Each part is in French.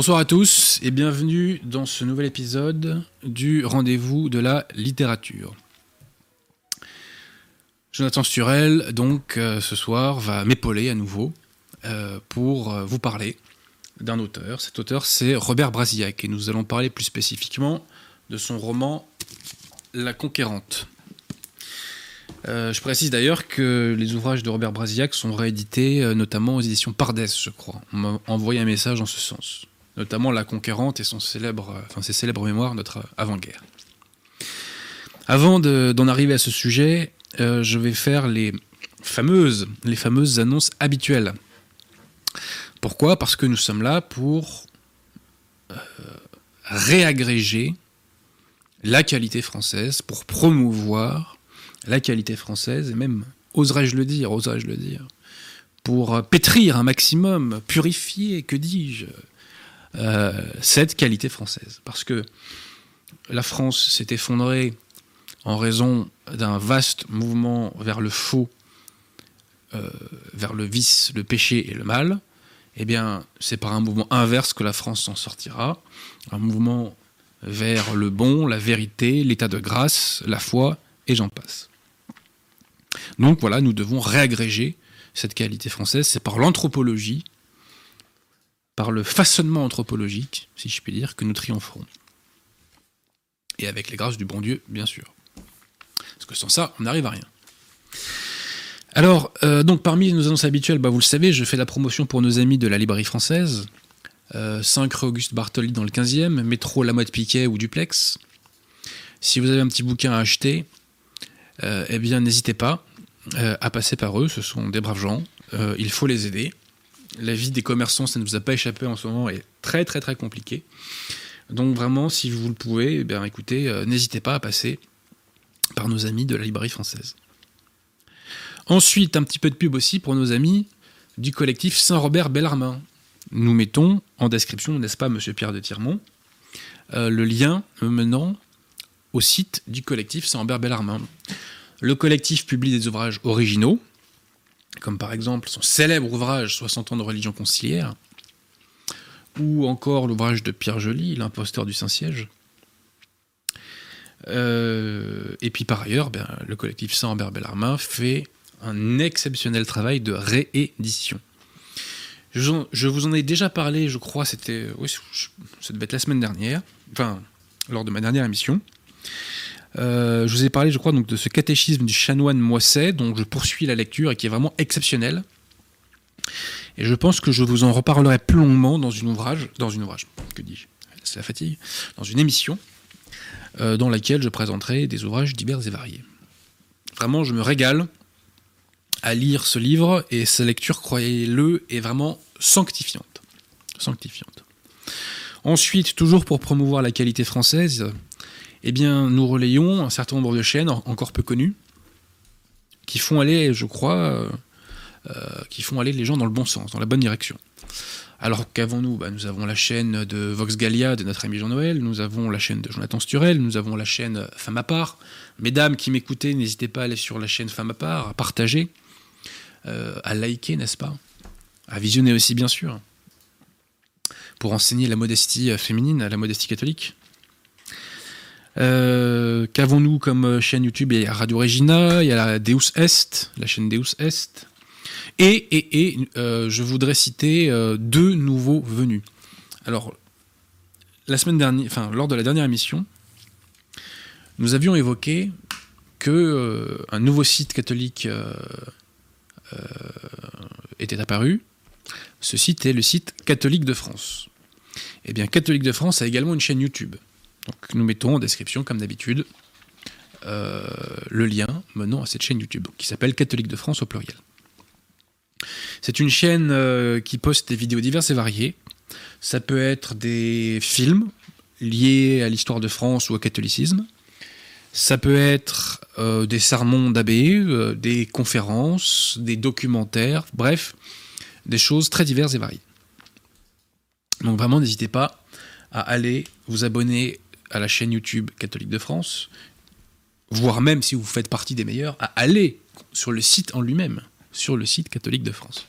Bonsoir à tous et bienvenue dans ce nouvel épisode du rendez-vous de la littérature. Jonathan Sturel, donc, euh, ce soir, va m'épauler à nouveau euh, pour euh, vous parler d'un auteur. Cet auteur, c'est Robert Brasillac et nous allons parler plus spécifiquement de son roman La Conquérante. je précise d'ailleurs que les ouvrages de Robert Brasillac sont réédités notamment aux éditions Pardès, je crois. On m'a envoyé un message en ce sens notamment La Conquérante et son célèbre, enfin, ses célèbres mémoires, notre avant-guerre. Avant d'en arriver à ce sujet, euh, je vais faire les fameuses, les fameuses annonces habituelles. Pourquoi? Parce que nous sommes là pour euh, réagréger la qualité française, pour promouvoir la qualité française, et même, oserais-je le dire, oserais-je le dire, pour pétrir un maximum, purifier, que dis-je, euh, cette qualité française. Parce que la France s'est effondrée en raison d'un vaste mouvement vers le faux, euh, vers le vice, le péché et le mal, eh bien, c'est par un mouvement inverse que la France s'en sortira. Un mouvement vers le bon, la vérité, l'état de grâce, la foi, et j'en passe. Donc voilà, nous devons réagréger cette qualité française. C'est par l'anthropologie par le façonnement anthropologique, si je puis dire, que nous triompherons. Et avec les grâces du bon Dieu, bien sûr. Parce que sans ça, on n'arrive à rien. Alors, euh, donc parmi nos annonces habituelles, bah, vous le savez, je fais la promotion pour nos amis de la librairie française. 5 euh, Auguste Bartoli dans le 15e, métro La Motte Piquet ou Duplex. Si vous avez un petit bouquin à acheter, euh, eh bien n'hésitez pas à passer par eux, ce sont des braves gens, il faut les aider la vie des commerçants, ça ne vous a pas échappé en ce moment, est très très très compliquée. Donc vraiment, si vous le pouvez, eh écoutez, euh, n'hésitez pas à passer par nos amis de la librairie française. Ensuite, un petit peu de pub aussi pour nos amis du collectif Saint-Robert Bellarmin. Nous mettons en description, n'est-ce pas, Monsieur Pierre de Tirmont, euh, le lien menant au site du collectif Saint-Robert Bellarmin. Le collectif publie des ouvrages originaux, comme par exemple son célèbre ouvrage 60 ans de religion conciliaire, ou encore l'ouvrage de Pierre Joly, L'imposteur du Saint-Siège. Euh, et puis par ailleurs, ben, le collectif Saint-Ambert Bellarmin fait un exceptionnel travail de réédition. Je, vous en ai déjà parlé, je crois, c'était, ça devait être la semaine dernière, enfin, lors de ma dernière émission. Euh, je vous ai parlé, je crois, donc, de ce catéchisme du chanoine Moisset, dont je poursuis la lecture et qui est vraiment exceptionnel. Et je pense que je vous en reparlerai plus longuement dans une ouvrage, dans une ouvrage, que dis-je, c'est la fatigue, dans une émission euh, dans laquelle je présenterai des ouvrages divers et variés. Vraiment, je me régale à lire ce livre et sa lecture, croyez-le, est vraiment sanctifiante. Sanctifiante. Ensuite, toujours pour promouvoir la qualité française, eh bien, nous relayons un certain nombre de chaînes encore peu connues qui font aller, je crois, euh, euh, qui font aller les gens dans le bon sens, dans la bonne direction. Alors qu'avant-nous, bah, nous avons la chaîne de Vox Gallia de notre ami Jean-Noël, nous avons la chaîne de Jonathan Sturel, nous avons la chaîne Femme à part. Mesdames qui m'écoutez, n'hésitez pas à aller sur la chaîne Femme à part, à partager, euh, à liker, n'est-ce pas? À visionner aussi, bien sûr, pour enseigner la modestie féminine, la modestie catholique. Euh, qu'avons-nous comme euh, chaîne YouTube? Il y a Radio Regina, il y a la Deus Est, la chaîne Deus Est. Et, euh, je voudrais citer deux nouveaux venus. Alors, la semaine dernière, enfin, lors de la dernière émission, nous avions évoqué que un nouveau site catholique était apparu. Ce site est le site Catholique de France. Eh bien, Catholique de France a également une chaîne YouTube. Donc nous mettons en description, comme d'habitude, euh, le lien menant à cette chaîne YouTube, qui s'appelle Catholique de France au pluriel. C'est une chaîne euh, qui poste des vidéos diverses et variées. Ça peut être des films liés à l'histoire de France ou au catholicisme. Ça peut être euh, des sermons d'abbé, des conférences, des documentaires, bref, des choses très diverses et variées. Donc vraiment, n'hésitez pas à aller vous abonner à la chaîne YouTube catholique de France, voire même si vous faites partie des meilleurs, à aller sur le site en lui-même, sur le site catholique de France.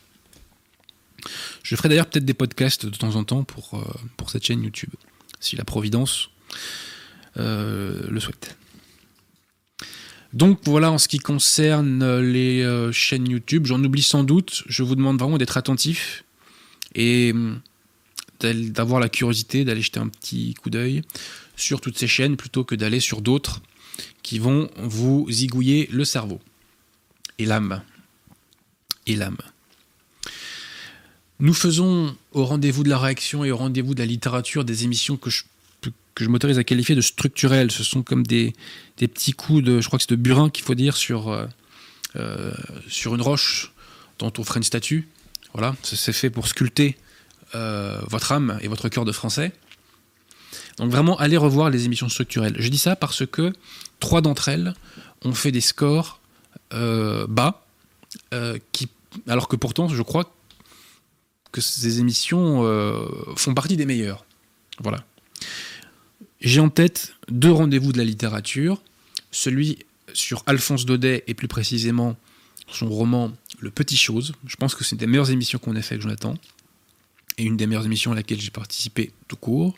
Je ferai d'ailleurs peut-être des podcasts de temps en temps pour, euh, cette chaîne YouTube, si la Providence euh, le souhaite. Donc voilà en ce qui concerne les euh, chaînes YouTube. J'en oublie sans doute. Je vous demande vraiment d'être attentif et hum, d'avoir la curiosité d'aller jeter un petit coup d'œil sur toutes ces chaînes plutôt que d'aller sur d'autres qui vont vous zigouiller le cerveau et l'âme. Et l'âme. Nous faisons au rendez-vous de la réaction et au rendez-vous de la littérature des émissions que je, que je m'autorise à qualifier de structurelles. Ce sont comme des, des petits coups de, je crois que c'est de burin qu'il faut dire, sur, euh, euh, sur une roche dont on ferait une statue. Voilà, c'est fait pour sculpter euh, votre âme et votre cœur de français. Donc vraiment, allez revoir les émissions structurelles. Je dis ça parce que trois d'entre elles ont fait des scores bas, qui, alors que pourtant, je crois que ces émissions euh, font partie des meilleures. Voilà. J'ai en tête deux rendez-vous de la littérature, celui sur Alphonse Daudet et plus précisément son roman Le Petit Chose. Je pense que c'est une des meilleures émissions qu'on ait fait avec Jonathan et une des meilleures émissions à laquelle j'ai participé tout court.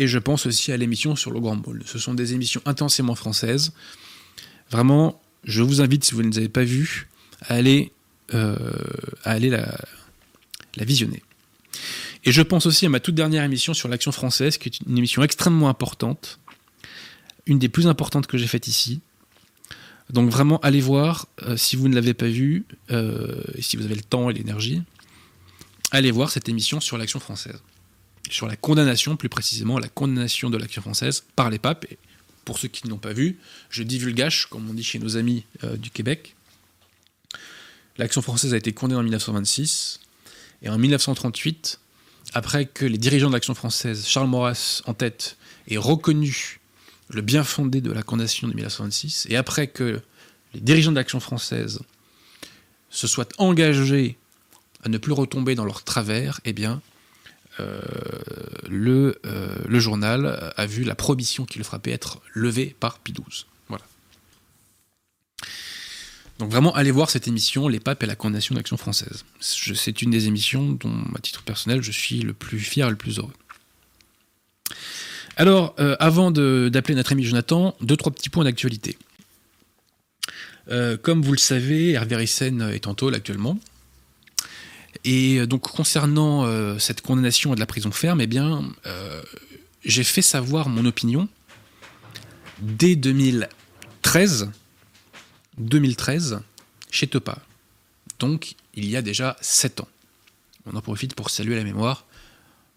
Et je pense aussi à l'émission sur le Grand Ball. Ce sont des émissions intensément françaises. Vraiment, je vous invite, si vous ne les avez pas vues, à aller, euh, à aller la, la visionner. Et je pense aussi à ma toute dernière émission sur l'action française, qui est une émission extrêmement importante, une des plus importantes que j'ai faites ici. Donc vraiment, allez voir, euh, si vous ne l'avez pas vue, euh, et si vous avez le temps et l'énergie, allez voir cette émission sur l'action française. Sur la condamnation, plus précisément, la condamnation de l'action française par les papes. Et pour ceux qui ne l'ont pas vu, je divulgage, comme on dit chez nos amis euh, du Québec. L'action française a été condamnée en 1926 et en 1938, après que les dirigeants de l'Action française, Charles Maurras en tête, aient reconnu le bien fondé de la condamnation de 1926, et après que les dirigeants de l'Action française se soient engagés à ne plus retomber dans leur travers, eh bien, le, euh, le, journal a vu la prohibition qui le frappait être levée par Pie XII. Donc vraiment, allez voir cette émission, Les papes et la condamnation d'Action française. C'est une des émissions dont, à titre personnel, je suis le plus fier et le plus heureux. Alors, euh, avant d'appeler notre ami Jonathan, deux, trois petits points d'actualité. Euh, comme vous le savez, Hervé Ryssen est en tôle actuellement. Et donc, concernant euh, cette condamnation à de la prison ferme, eh bien, j'ai fait savoir mon opinion dès 2013 2013 chez Topa. Donc il y a déjà 7 ans. On en profite pour saluer la mémoire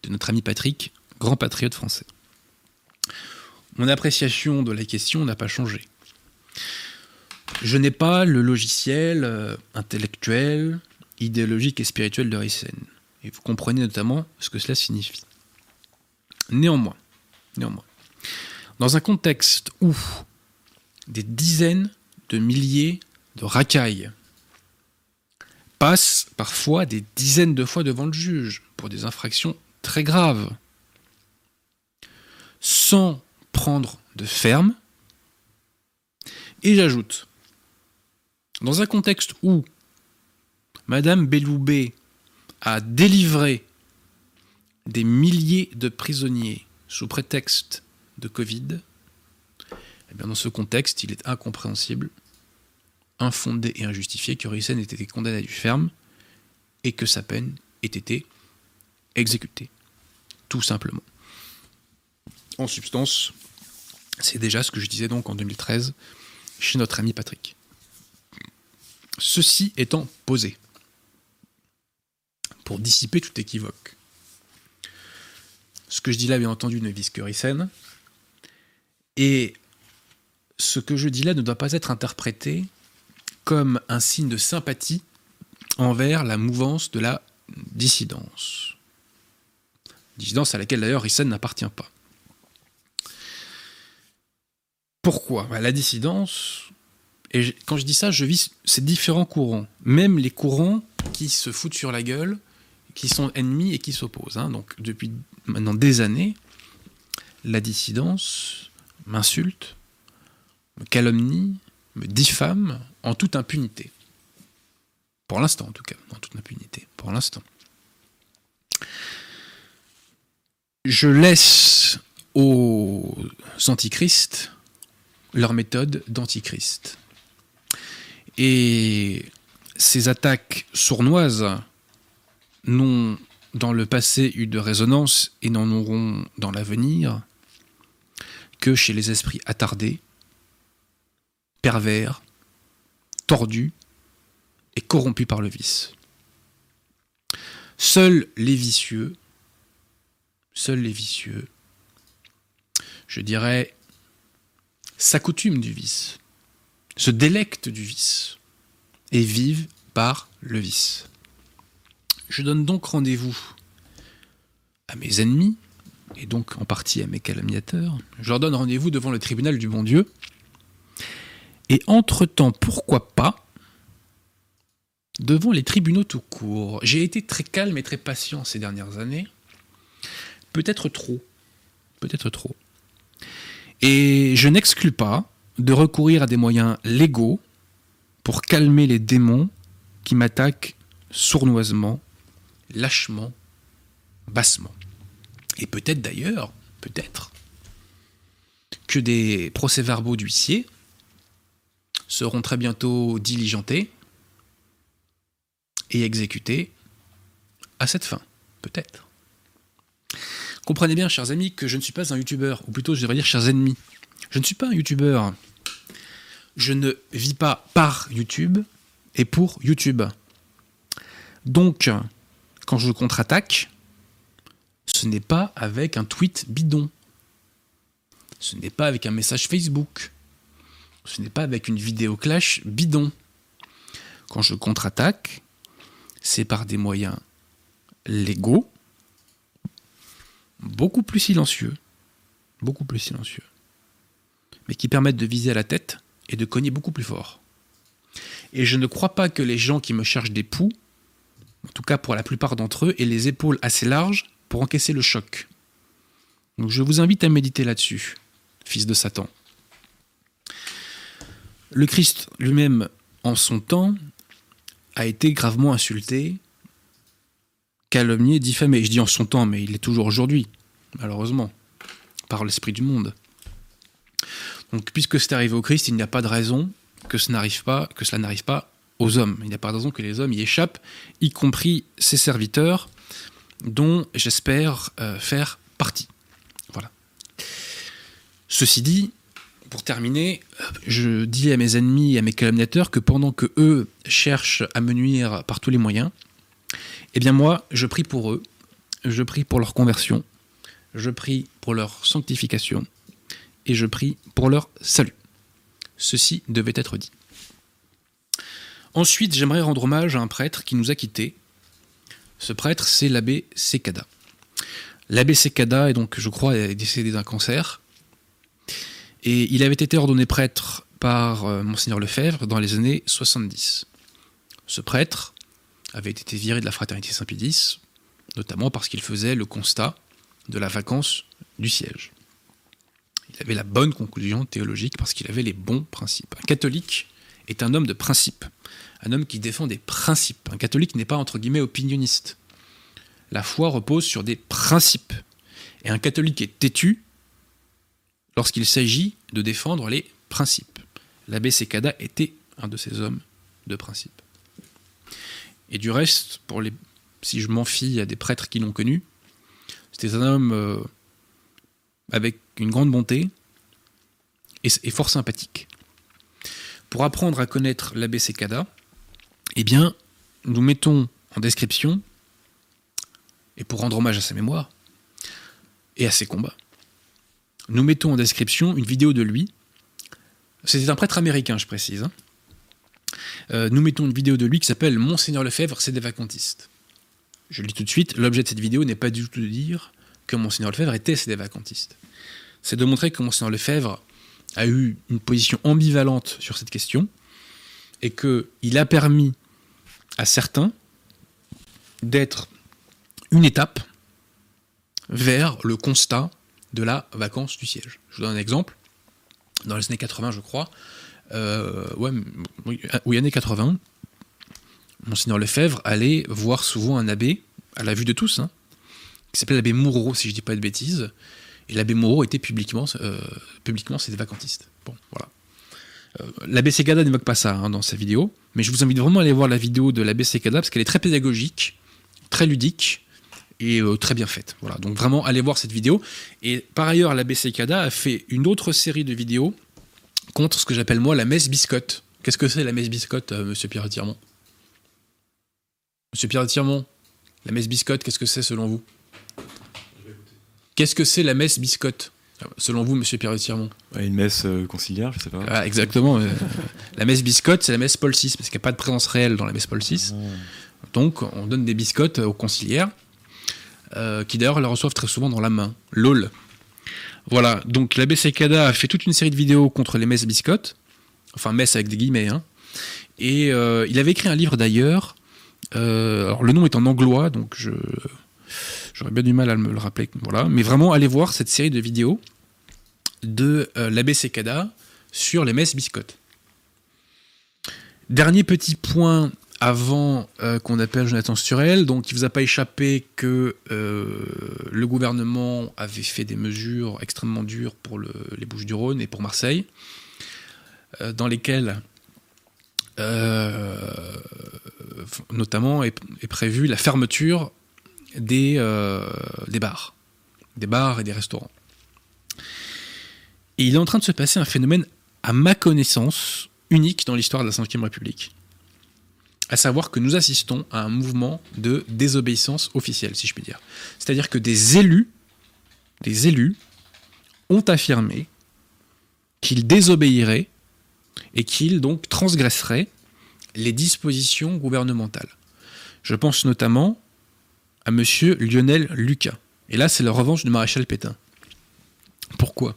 de notre ami Patrick, grand patriote français. Mon appréciation de la question n'a pas changé. Je n'ai pas le logiciel euh, intellectuel, idéologique et spirituel de Ryssen. Et vous comprenez notamment ce que cela signifie. Néanmoins, néanmoins, dans un contexte où des dizaines de milliers de racailles passent parfois des dizaines de fois devant le juge pour des infractions très graves, sans prendre de ferme. Et j'ajoute, dans un contexte où Madame Belloubet a délivré des milliers de prisonniers sous prétexte de Covid, eh bien dans ce contexte, il est incompréhensible infondé et injustifié que Ryssen ait été condamné à du ferme et que sa peine ait été exécutée. Tout simplement. En substance, c'est déjà ce que je disais donc en 2013 chez notre ami Patrick. Ceci étant posé, pour dissiper tout équivoque, ce que je dis là, bien entendu, ne vise que Ryssen, et ce que je dis là ne doit pas être interprété comme un signe de sympathie envers la mouvance de la dissidence. Dissidence à laquelle d'ailleurs Rissen n'appartient pas. Pourquoi? Bah, La dissidence, et quand je dis ça, je vis ces différents courants, même les courants qui se foutent sur la gueule, qui sont ennemis et qui s'opposent. Hein. Donc depuis maintenant des années, la dissidence m'insulte, me calomnie, me diffame en toute impunité. Pour l'instant, en tout cas, en toute impunité. Pour l'instant. Je laisse aux antichrists leur méthode d'antichrist. Et ces attaques sournoises n'ont dans le passé eu de résonance et n'en auront dans l'avenir que chez les esprits attardés, pervers, tordus et corrompus par le vice. Seuls les vicieux, seuls les vicieux, je dirais, s'accoutument du vice, se délectent du vice et vivent par le vice. Je donne donc rendez-vous à mes ennemis, et donc en partie à mes calomniateurs. Je leur donne rendez-vous devant le tribunal du bon Dieu. Et entre-temps, pourquoi pas, devant les tribunaux tout court. J'ai été très calme et très patient ces dernières années. Peut-être trop. Peut-être trop. Et je n'exclus pas de recourir à des moyens légaux pour calmer les démons qui m'attaquent sournoisement lâchement, bassement. Et peut-être d'ailleurs, peut-être, que des procès-verbaux d'huissier seront très bientôt diligentés et exécutés à cette fin, peut-être. Comprenez bien, chers amis, que je ne suis pas un youtubeur, ou plutôt je devrais dire chers ennemis. Je ne suis pas un youtubeur. Je ne vis pas par YouTube et pour YouTube. Donc, quand je contre-attaque, ce n'est pas avec un tweet bidon. Ce n'est pas avec un message Facebook. Ce n'est pas avec une vidéo clash bidon. Quand je contre-attaque, c'est par des moyens légaux, beaucoup plus silencieux, beaucoup plus silencieux, mais qui permettent de viser à la tête et de cogner beaucoup plus fort. Et je ne crois pas que les gens qui me cherchent des poux en tout cas pour la plupart d'entre eux, et les épaules assez larges pour encaisser le choc. Donc je vous invite à méditer là-dessus, fils de Satan. Le Christ lui-même, en son temps, a été gravement insulté, calomnié, diffamé. Je dis en son temps, mais il est toujours aujourd'hui, malheureusement, par l'esprit du monde. Donc, puisque c'est arrivé au Christ, il n'y a pas de raison que, que cela n'arrive pas aux hommes. Il n'y a pas de raison que les hommes y échappent, y compris ses serviteurs, dont j'espère euh, faire partie. Voilà. Ceci dit, pour terminer, je dis à mes ennemis et à mes calomniateurs que pendant que eux cherchent à me nuire par tous les moyens, eh bien moi, je prie pour eux, je prie pour leur conversion, je prie pour leur sanctification, et je prie pour leur salut. Ceci devait être dit. Ensuite, j'aimerais rendre hommage à un prêtre qui nous a quittés. Ce prêtre, c'est l'abbé Sekada. L'abbé Sekada est donc, je crois, décédé d'un cancer. Et il avait été ordonné prêtre par euh, Monseigneur Lefebvre dans les années 70. Ce prêtre avait été viré de la fraternité Saint-Pédis, notamment parce qu'il faisait le constat de la vacance du siège. Il avait la bonne conclusion théologique parce qu'il avait les bons principes. Un catholique est un homme de principe, un homme qui défend des principes. Un catholique n'est pas entre guillemets opinionniste. La foi repose sur des principes. Et un catholique est têtu lorsqu'il s'agit de défendre les principes. L'abbé Sekada était un de ces hommes de principe. Et du reste, si je m'en fie à des prêtres qui l'ont connu, c'était un homme euh, avec une grande bonté et fort sympathique. Pour apprendre à connaître l'abbé Sekada, eh bien, nous mettons en description, et pour rendre hommage à sa mémoire et à ses combats, nous mettons en description une vidéo de lui. C'était un prêtre américain, je précise. Hein. Euh, nous mettons une vidéo de lui qui s'appelle Monseigneur Lefebvre, c'est des vacantistes. Je le dis tout de suite, l'objet de cette vidéo n'est pas du tout de dire que Monseigneur Lefebvre était des vacantistes. C'est de montrer que Monseigneur Lefebvre a eu une position ambivalente sur cette question et qu'il a permis à certains d'être une étape vers le constat de la vacance du siège. Je vous donne un exemple. Dans les années 80, je crois, euh, ouais, oui, années 80, Monseigneur Lefebvre allait voir souvent un abbé, à la vue de tous, hein, qui s'appelait l'abbé Moureau, si je dis pas de bêtises. Et l'abbé Moreau était publiquement, euh, publiquement c'était vacantiste. Bon, voilà. Euh, l'abbé Segada n'évoque pas ça hein, dans sa vidéo, mais je vous invite vraiment à aller voir la vidéo de l'abbé Segada parce qu'elle est très pédagogique, très ludique et euh, très bien faite. Voilà, donc vraiment allez voir cette vidéo. Et par ailleurs, l'abbé Segada a fait une autre série de vidéos contre ce que j'appelle moi la messe biscotte. Qu'est-ce que c'est la messe biscotte, monsieur Pierre Tirmont Monsieur Pierre Tirmont, la messe biscotte, qu'est-ce que c'est selon vous? Qu'est-ce que c'est la messe biscotte Selon vous, monsieur Pierre Tirmont Une messe euh, conciliaire, je sais pas. Ah, exactement. Euh, la messe biscotte, c'est la messe Paul VI, parce qu'il n'y a pas de présence réelle dans la messe Paul VI. Ah. Donc, on donne des biscottes aux conciliaires, euh, qui d'ailleurs la reçoivent très souvent dans la main. LOL. Voilà, donc l'abbé Sekada a fait toute une série de vidéos contre les messes biscottes, enfin messe avec des guillemets, hein. et il avait écrit un livre d'ailleurs, alors le nom est en anglois, donc je, J'aurais bien du mal à me le rappeler. Voilà. Mais vraiment, allez voir cette série de vidéos de euh, l'abbé sur les messes biscottes. Dernier petit point avant euh, qu'on appelle Jonathan Sturel. Donc, il ne vous a pas échappé que euh, le gouvernement avait fait des mesures extrêmement dures pour les Bouches-du-Rhône et pour Marseille, dans lesquelles notamment est prévue la fermeture des, euh, des bars, des bars et des restaurants. Et il est en train de se passer un phénomène, à ma connaissance, unique dans l'histoire de la Ve République. À savoir que nous assistons à un mouvement de désobéissance officielle, si je puis dire. C'est-à-dire que des élus, des élus, ont affirmé qu'ils désobéiraient et qu'ils donc transgresseraient les dispositions gouvernementales. Je pense notamment à monsieur Lionel Lucas. Et là, c'est la revanche du maréchal Pétain. Pourquoi?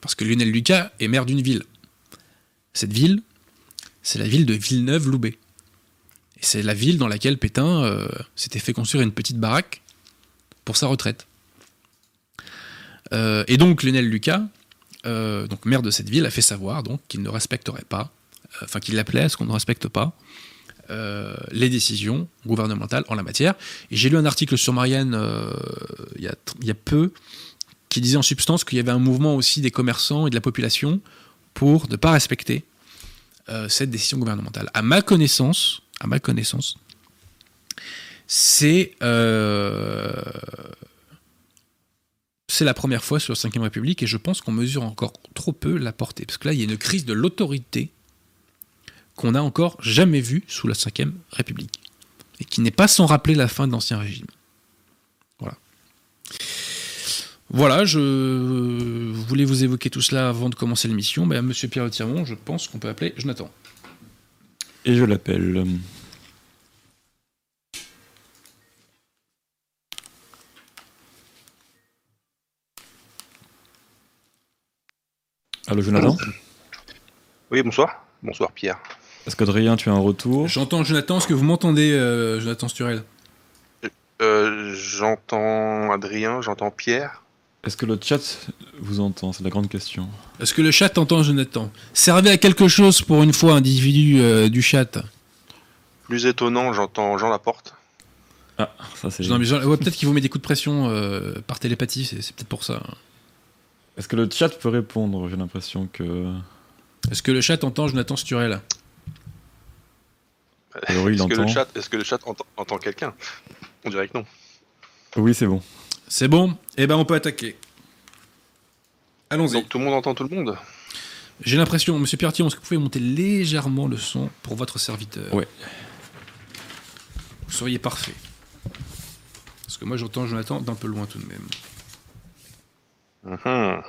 Parce que Lionel Lucas est maire d'une ville. Cette ville, c'est la ville de Villeneuve-Loubet. Et c'est la ville dans laquelle Pétain euh, s'était fait construire une petite baraque pour sa retraite. Euh, et donc Lionel Lucas, euh, donc maire de cette ville, a fait savoir qu'il ne respecterait pas, enfin qu'il l'appelait à ce qu'on ne respecte pas euh, les décisions gouvernementales en la matière. Et j'ai lu un article sur Marianne euh, il, y a, peu qui disait en substance qu'il y avait un mouvement aussi des commerçants et de la population pour ne pas respecter euh, cette décision gouvernementale. À ma connaissance, à ma connaissance, c'est c'est la première fois sur la Ve République et je pense qu'on mesure encore trop peu la portée. Parce que là, il y a une crise de l'autorité qu'on n'a encore jamais vu sous la Ve République, et qui n'est pas sans rappeler la fin de l'Ancien Régime. Voilà. Voilà, je voulais vous évoquer tout cela avant de commencer l'émission. Ben, Monsieur Pierre Tirmont, je pense qu'on peut appeler Jonathan. Et je l'appelle. Allô Jonathan? Oui, bonsoir. Bonsoir Pierre. Est-ce qu'Adrien, tu as un retour J'entends Jonathan, est-ce que vous m'entendez, euh, Jonathan Sturel euh, J'entends Adrien, j'entends Pierre. Est-ce que le chat vous entend C'est la grande question. Est-ce que le chat entend Jonathan Servez à quelque chose pour une fois, individu euh, du chat. Plus étonnant, j'entends Jean Laporte. Ah, ça c'est. peut-être qu'il vous met des coups de pression par télépathie, c'est peut-être pour ça. Est-ce que le chat peut répondre J'ai l'impression que. Est-ce que le chat entend Jonathan Sturel est-ce, que le chat, est-ce que le chat entend, quelqu'un? On dirait que non. Oui, c'est bon. C'est bon? Eh ben, on peut attaquer. Allons-y. Donc tout le monde entend tout le monde? J'ai l'impression, monsieur Pierre est-ce que vous pouvez monter légèrement le son pour votre serviteur? Ouais. Vous seriez parfait. Parce que moi, j'entends Jonathan d'un peu loin tout de même. Uh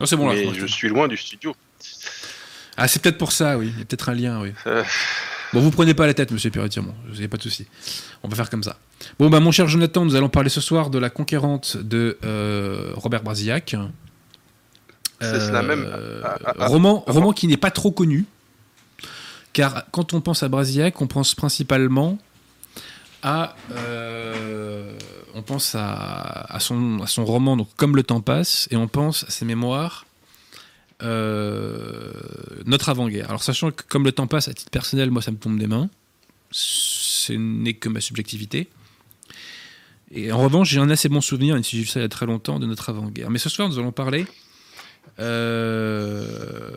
Non, c'est bon là. Mais je suis loin du studio. Ah, c'est peut-être pour ça, oui. Il y a peut-être un lien, oui. Euh, Bon, vous prenez pas la tête, monsieur Perretier, bon, vous n'avez pas de souci. On va faire comme ça. Bon, bah, mon cher Jonathan, nous allons parler ce soir de la conquérante de euh, Robert Brasillac. C'est la même. Euh, roman, roman qui n'est pas trop connu. Car quand on pense à Brasillac, on pense principalement à. Euh, on pense à, son, à son roman, donc Comme le temps passe, et on pense à ses mémoires notre avant-guerre. Alors sachant que comme le temps passe, à titre personnel, moi ça me tombe des mains, ce n'est que ma subjectivité. Et en revanche, j'ai un assez bon souvenir, si il y a très longtemps, de notre avant-guerre. Mais ce soir, nous allons parler. euh,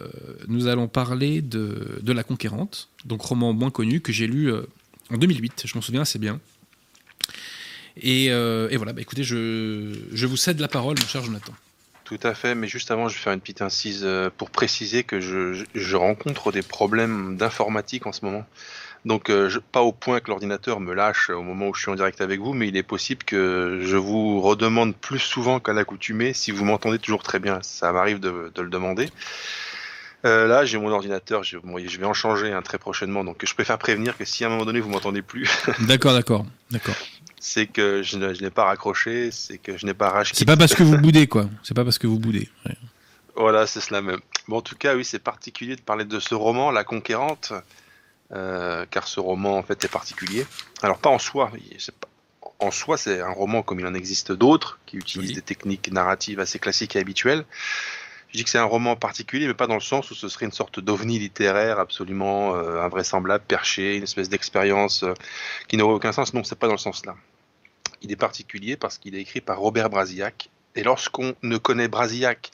nous allons parler de, de La Conquérante, donc roman moins connu que j'ai lu euh, en 2008, je m'en souviens assez bien. Et, euh, et voilà, bah, écoutez, je, je vous cède la parole, mon cher Jonathan. Tout à fait, mais juste avant, je vais faire une petite incise euh, pour préciser que je, rencontre des problèmes d'informatique en ce moment. Donc, euh, pas au point que l'ordinateur me lâche au moment où je suis en direct avec vous, mais il est possible que je vous redemande plus souvent qu'à l'accoutumée si vous m'entendez toujours très bien. Ça m'arrive de, le demander. Euh, là, j'ai mon ordinateur, je, vais en changer un très prochainement, donc je préfère prévenir que si à un moment donné vous m'entendez plus, D'accord, d'accord, d'accord. C'est que je, n'ai pas raccroché, c'est que je n'ai pas racheté. C'est pas parce que vous boudez, quoi. C'est pas parce que vous boudez. Ouais. Voilà, c'est cela même. Bon, en tout cas, oui, c'est particulier de parler de ce roman, La Conquérante, euh, car ce roman, en fait, est particulier. Alors, pas en soi, pas- en soi, c'est un roman comme il en existe d'autres, qui utilisent Oui. des techniques narratives assez classiques et habituelles. Je dis que c'est un roman particulier, mais pas dans le sens où ce serait une sorte d'ovni littéraire absolument euh, invraisemblable, perché, une espèce d'expérience euh, qui n'aurait aucun sens. Non, c'est pas dans le sens là. Il est particulier parce qu'il est écrit par Robert Brasillac. Et lorsqu'on ne connaît Brasillac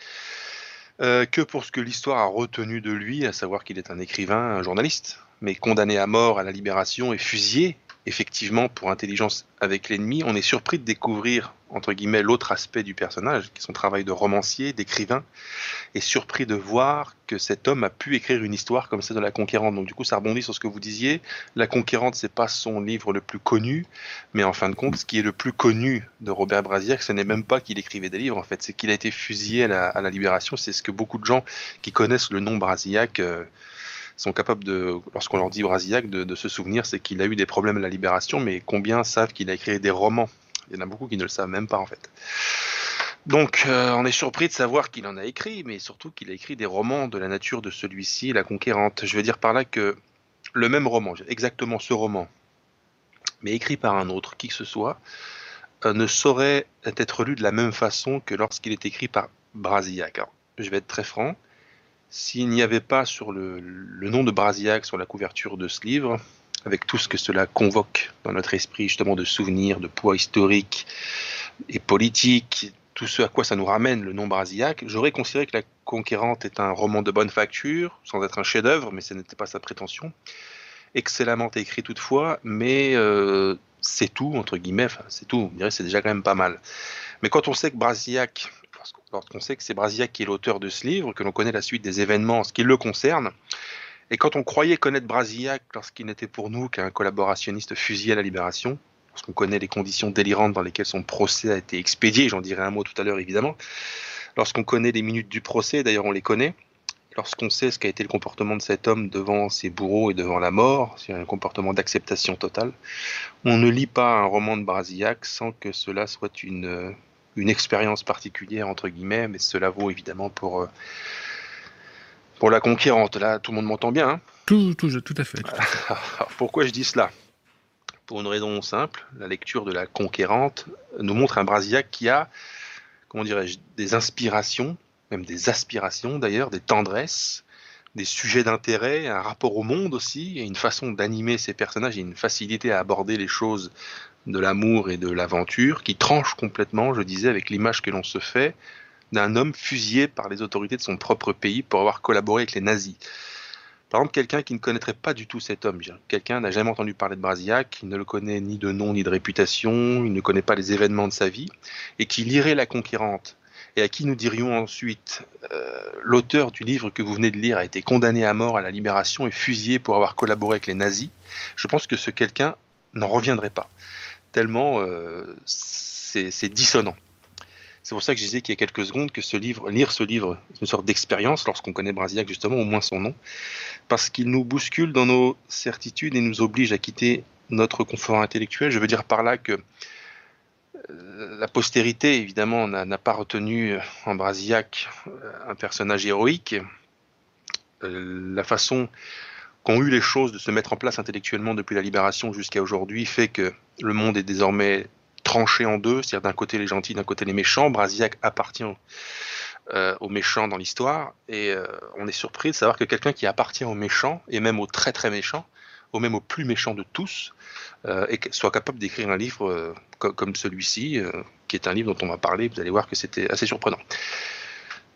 euh, que pour ce que l'histoire a retenu de lui, à savoir qu'il est un écrivain, un journaliste, mais condamné à mort à la libération et fusillé, effectivement, pour intelligence avec l'ennemi, on est surpris de découvrir, entre guillemets, l'autre aspect du personnage, qui est son travail de romancier, d'écrivain, et surpris de voir que cet homme a pu écrire une histoire comme celle de La Conquérante. Donc du coup, ça rebondit sur ce que vous disiez. La Conquérante, c'est pas son livre le plus connu, mais en fin de compte, ce qui est le plus connu de Robert Brasillac, ce n'est même pas qu'il écrivait des livres, en fait, c'est qu'il a été fusillé à la, à la Libération. C'est ce que beaucoup de gens qui connaissent le nom Brasillac euh, sont capables de, lorsqu'on leur dit Brasillac, de, se souvenir, c'est qu'il a eu des problèmes à la Libération, mais combien savent qu'il a écrit des romans? Il y en a beaucoup qui ne le savent même pas, en fait. Donc, euh, on est surpris de savoir qu'il en a écrit, mais surtout qu'il a écrit des romans de la nature de celui-ci, La Conquérante. Je veux dire par là que le même roman, exactement ce roman, mais écrit par un autre, qui que ce soit, euh, ne saurait être lu de la même façon que lorsqu'il est écrit par Brasillac. Alors, je vais être très franc. S'il n'y avait pas sur le, nom de Brasillac sur la couverture de ce livre, avec tout ce que cela convoque dans notre esprit, justement de souvenirs, de poids historique et politique, tout ce à quoi ça nous ramène le nom Brasillac, j'aurais considéré que La Conquérante est un roman de bonne facture, sans être un chef-d'œuvre, mais ce n'était pas sa prétention. Excellemment écrit toutefois, mais euh, c'est tout, entre guillemets, c'est tout, on dirait c'est déjà quand même pas mal. Mais quand on sait que Brasillac, lorsqu'on- sait que c'est Brasillac qui est l'auteur de ce livre, que l'on connaît la suite des événements en ce qui le concerne, et quand on croyait connaître Brasillac lorsqu'il n'était pour nous qu'un collaborationniste fusillé à la Libération, lorsqu'on connaît les conditions délirantes dans lesquelles son procès a été expédié, j'en dirai un mot tout à l'heure évidemment, lorsqu'on connaît les minutes du procès, d'ailleurs on les connaît, lorsqu'on sait ce qu'a été le comportement de cet homme devant ses bourreaux et devant la mort, c'est un comportement d'acceptation totale, on ne lit pas un roman de Brasillac sans que cela soit une, euh, une expérience particulière, entre guillemets, mais cela vaut évidemment pour, euh, pour la conquérante. Là, tout le monde m'entend bien. hein Tout, tout, tout à fait. tout à fait. alors, pourquoi je dis cela? Pour une raison simple, la lecture de la conquérante nous montre un Brasillac qui a, comment dirais-je, des inspirations, même des aspirations d'ailleurs, des tendresses, des sujets d'intérêt, un rapport au monde aussi, et une façon d'animer ses personnages, et une facilité à aborder les choses de l'amour et de l'aventure qui tranche complètement, je disais, avec l'image que l'on se fait d'un homme fusillé par les autorités de son propre pays pour avoir collaboré avec les nazis. Par exemple, quelqu'un qui ne connaîtrait pas du tout cet homme, quelqu'un n'a jamais entendu parler de Brasillac, il ne le connaît ni de nom ni de réputation, il ne connaît pas les événements de sa vie, et qui lirait La Conquérante, et à qui nous dirions ensuite euh, l'auteur du livre que vous venez de lire a été condamné à mort à la libération et fusillé pour avoir collaboré avec les nazis, je pense que ce quelqu'un n'en reviendrait pas, tellement euh, c'est dissonant. C'est pour ça que je disais qu'il y a quelques secondes que ce livre, lire ce livre, c'est une sorte d'expérience lorsqu'on connaît Brasillac justement, au moins son nom, parce qu'il nous bouscule dans nos certitudes et nous oblige à quitter notre confort intellectuel. Je veux dire par là que euh, la postérité, évidemment, n'a pas retenu en Brasillac euh, un personnage héroïque. Euh, La façon qu'ont eu les choses de se mettre en place intellectuellement depuis la libération jusqu'à aujourd'hui fait que le monde est désormais tranché en deux, c'est-à-dire d'un côté les gentils, d'un côté les méchants. Brasillac appartient euh, aux méchants dans l'histoire, et euh, on est surpris de savoir que quelqu'un qui appartient aux méchants, et même aux très très méchants, au même au plus méchant de tous, euh, soit capable d'écrire un livre euh, comme celui-ci, qui est un livre dont on va parler. Vous allez voir que c'était assez surprenant.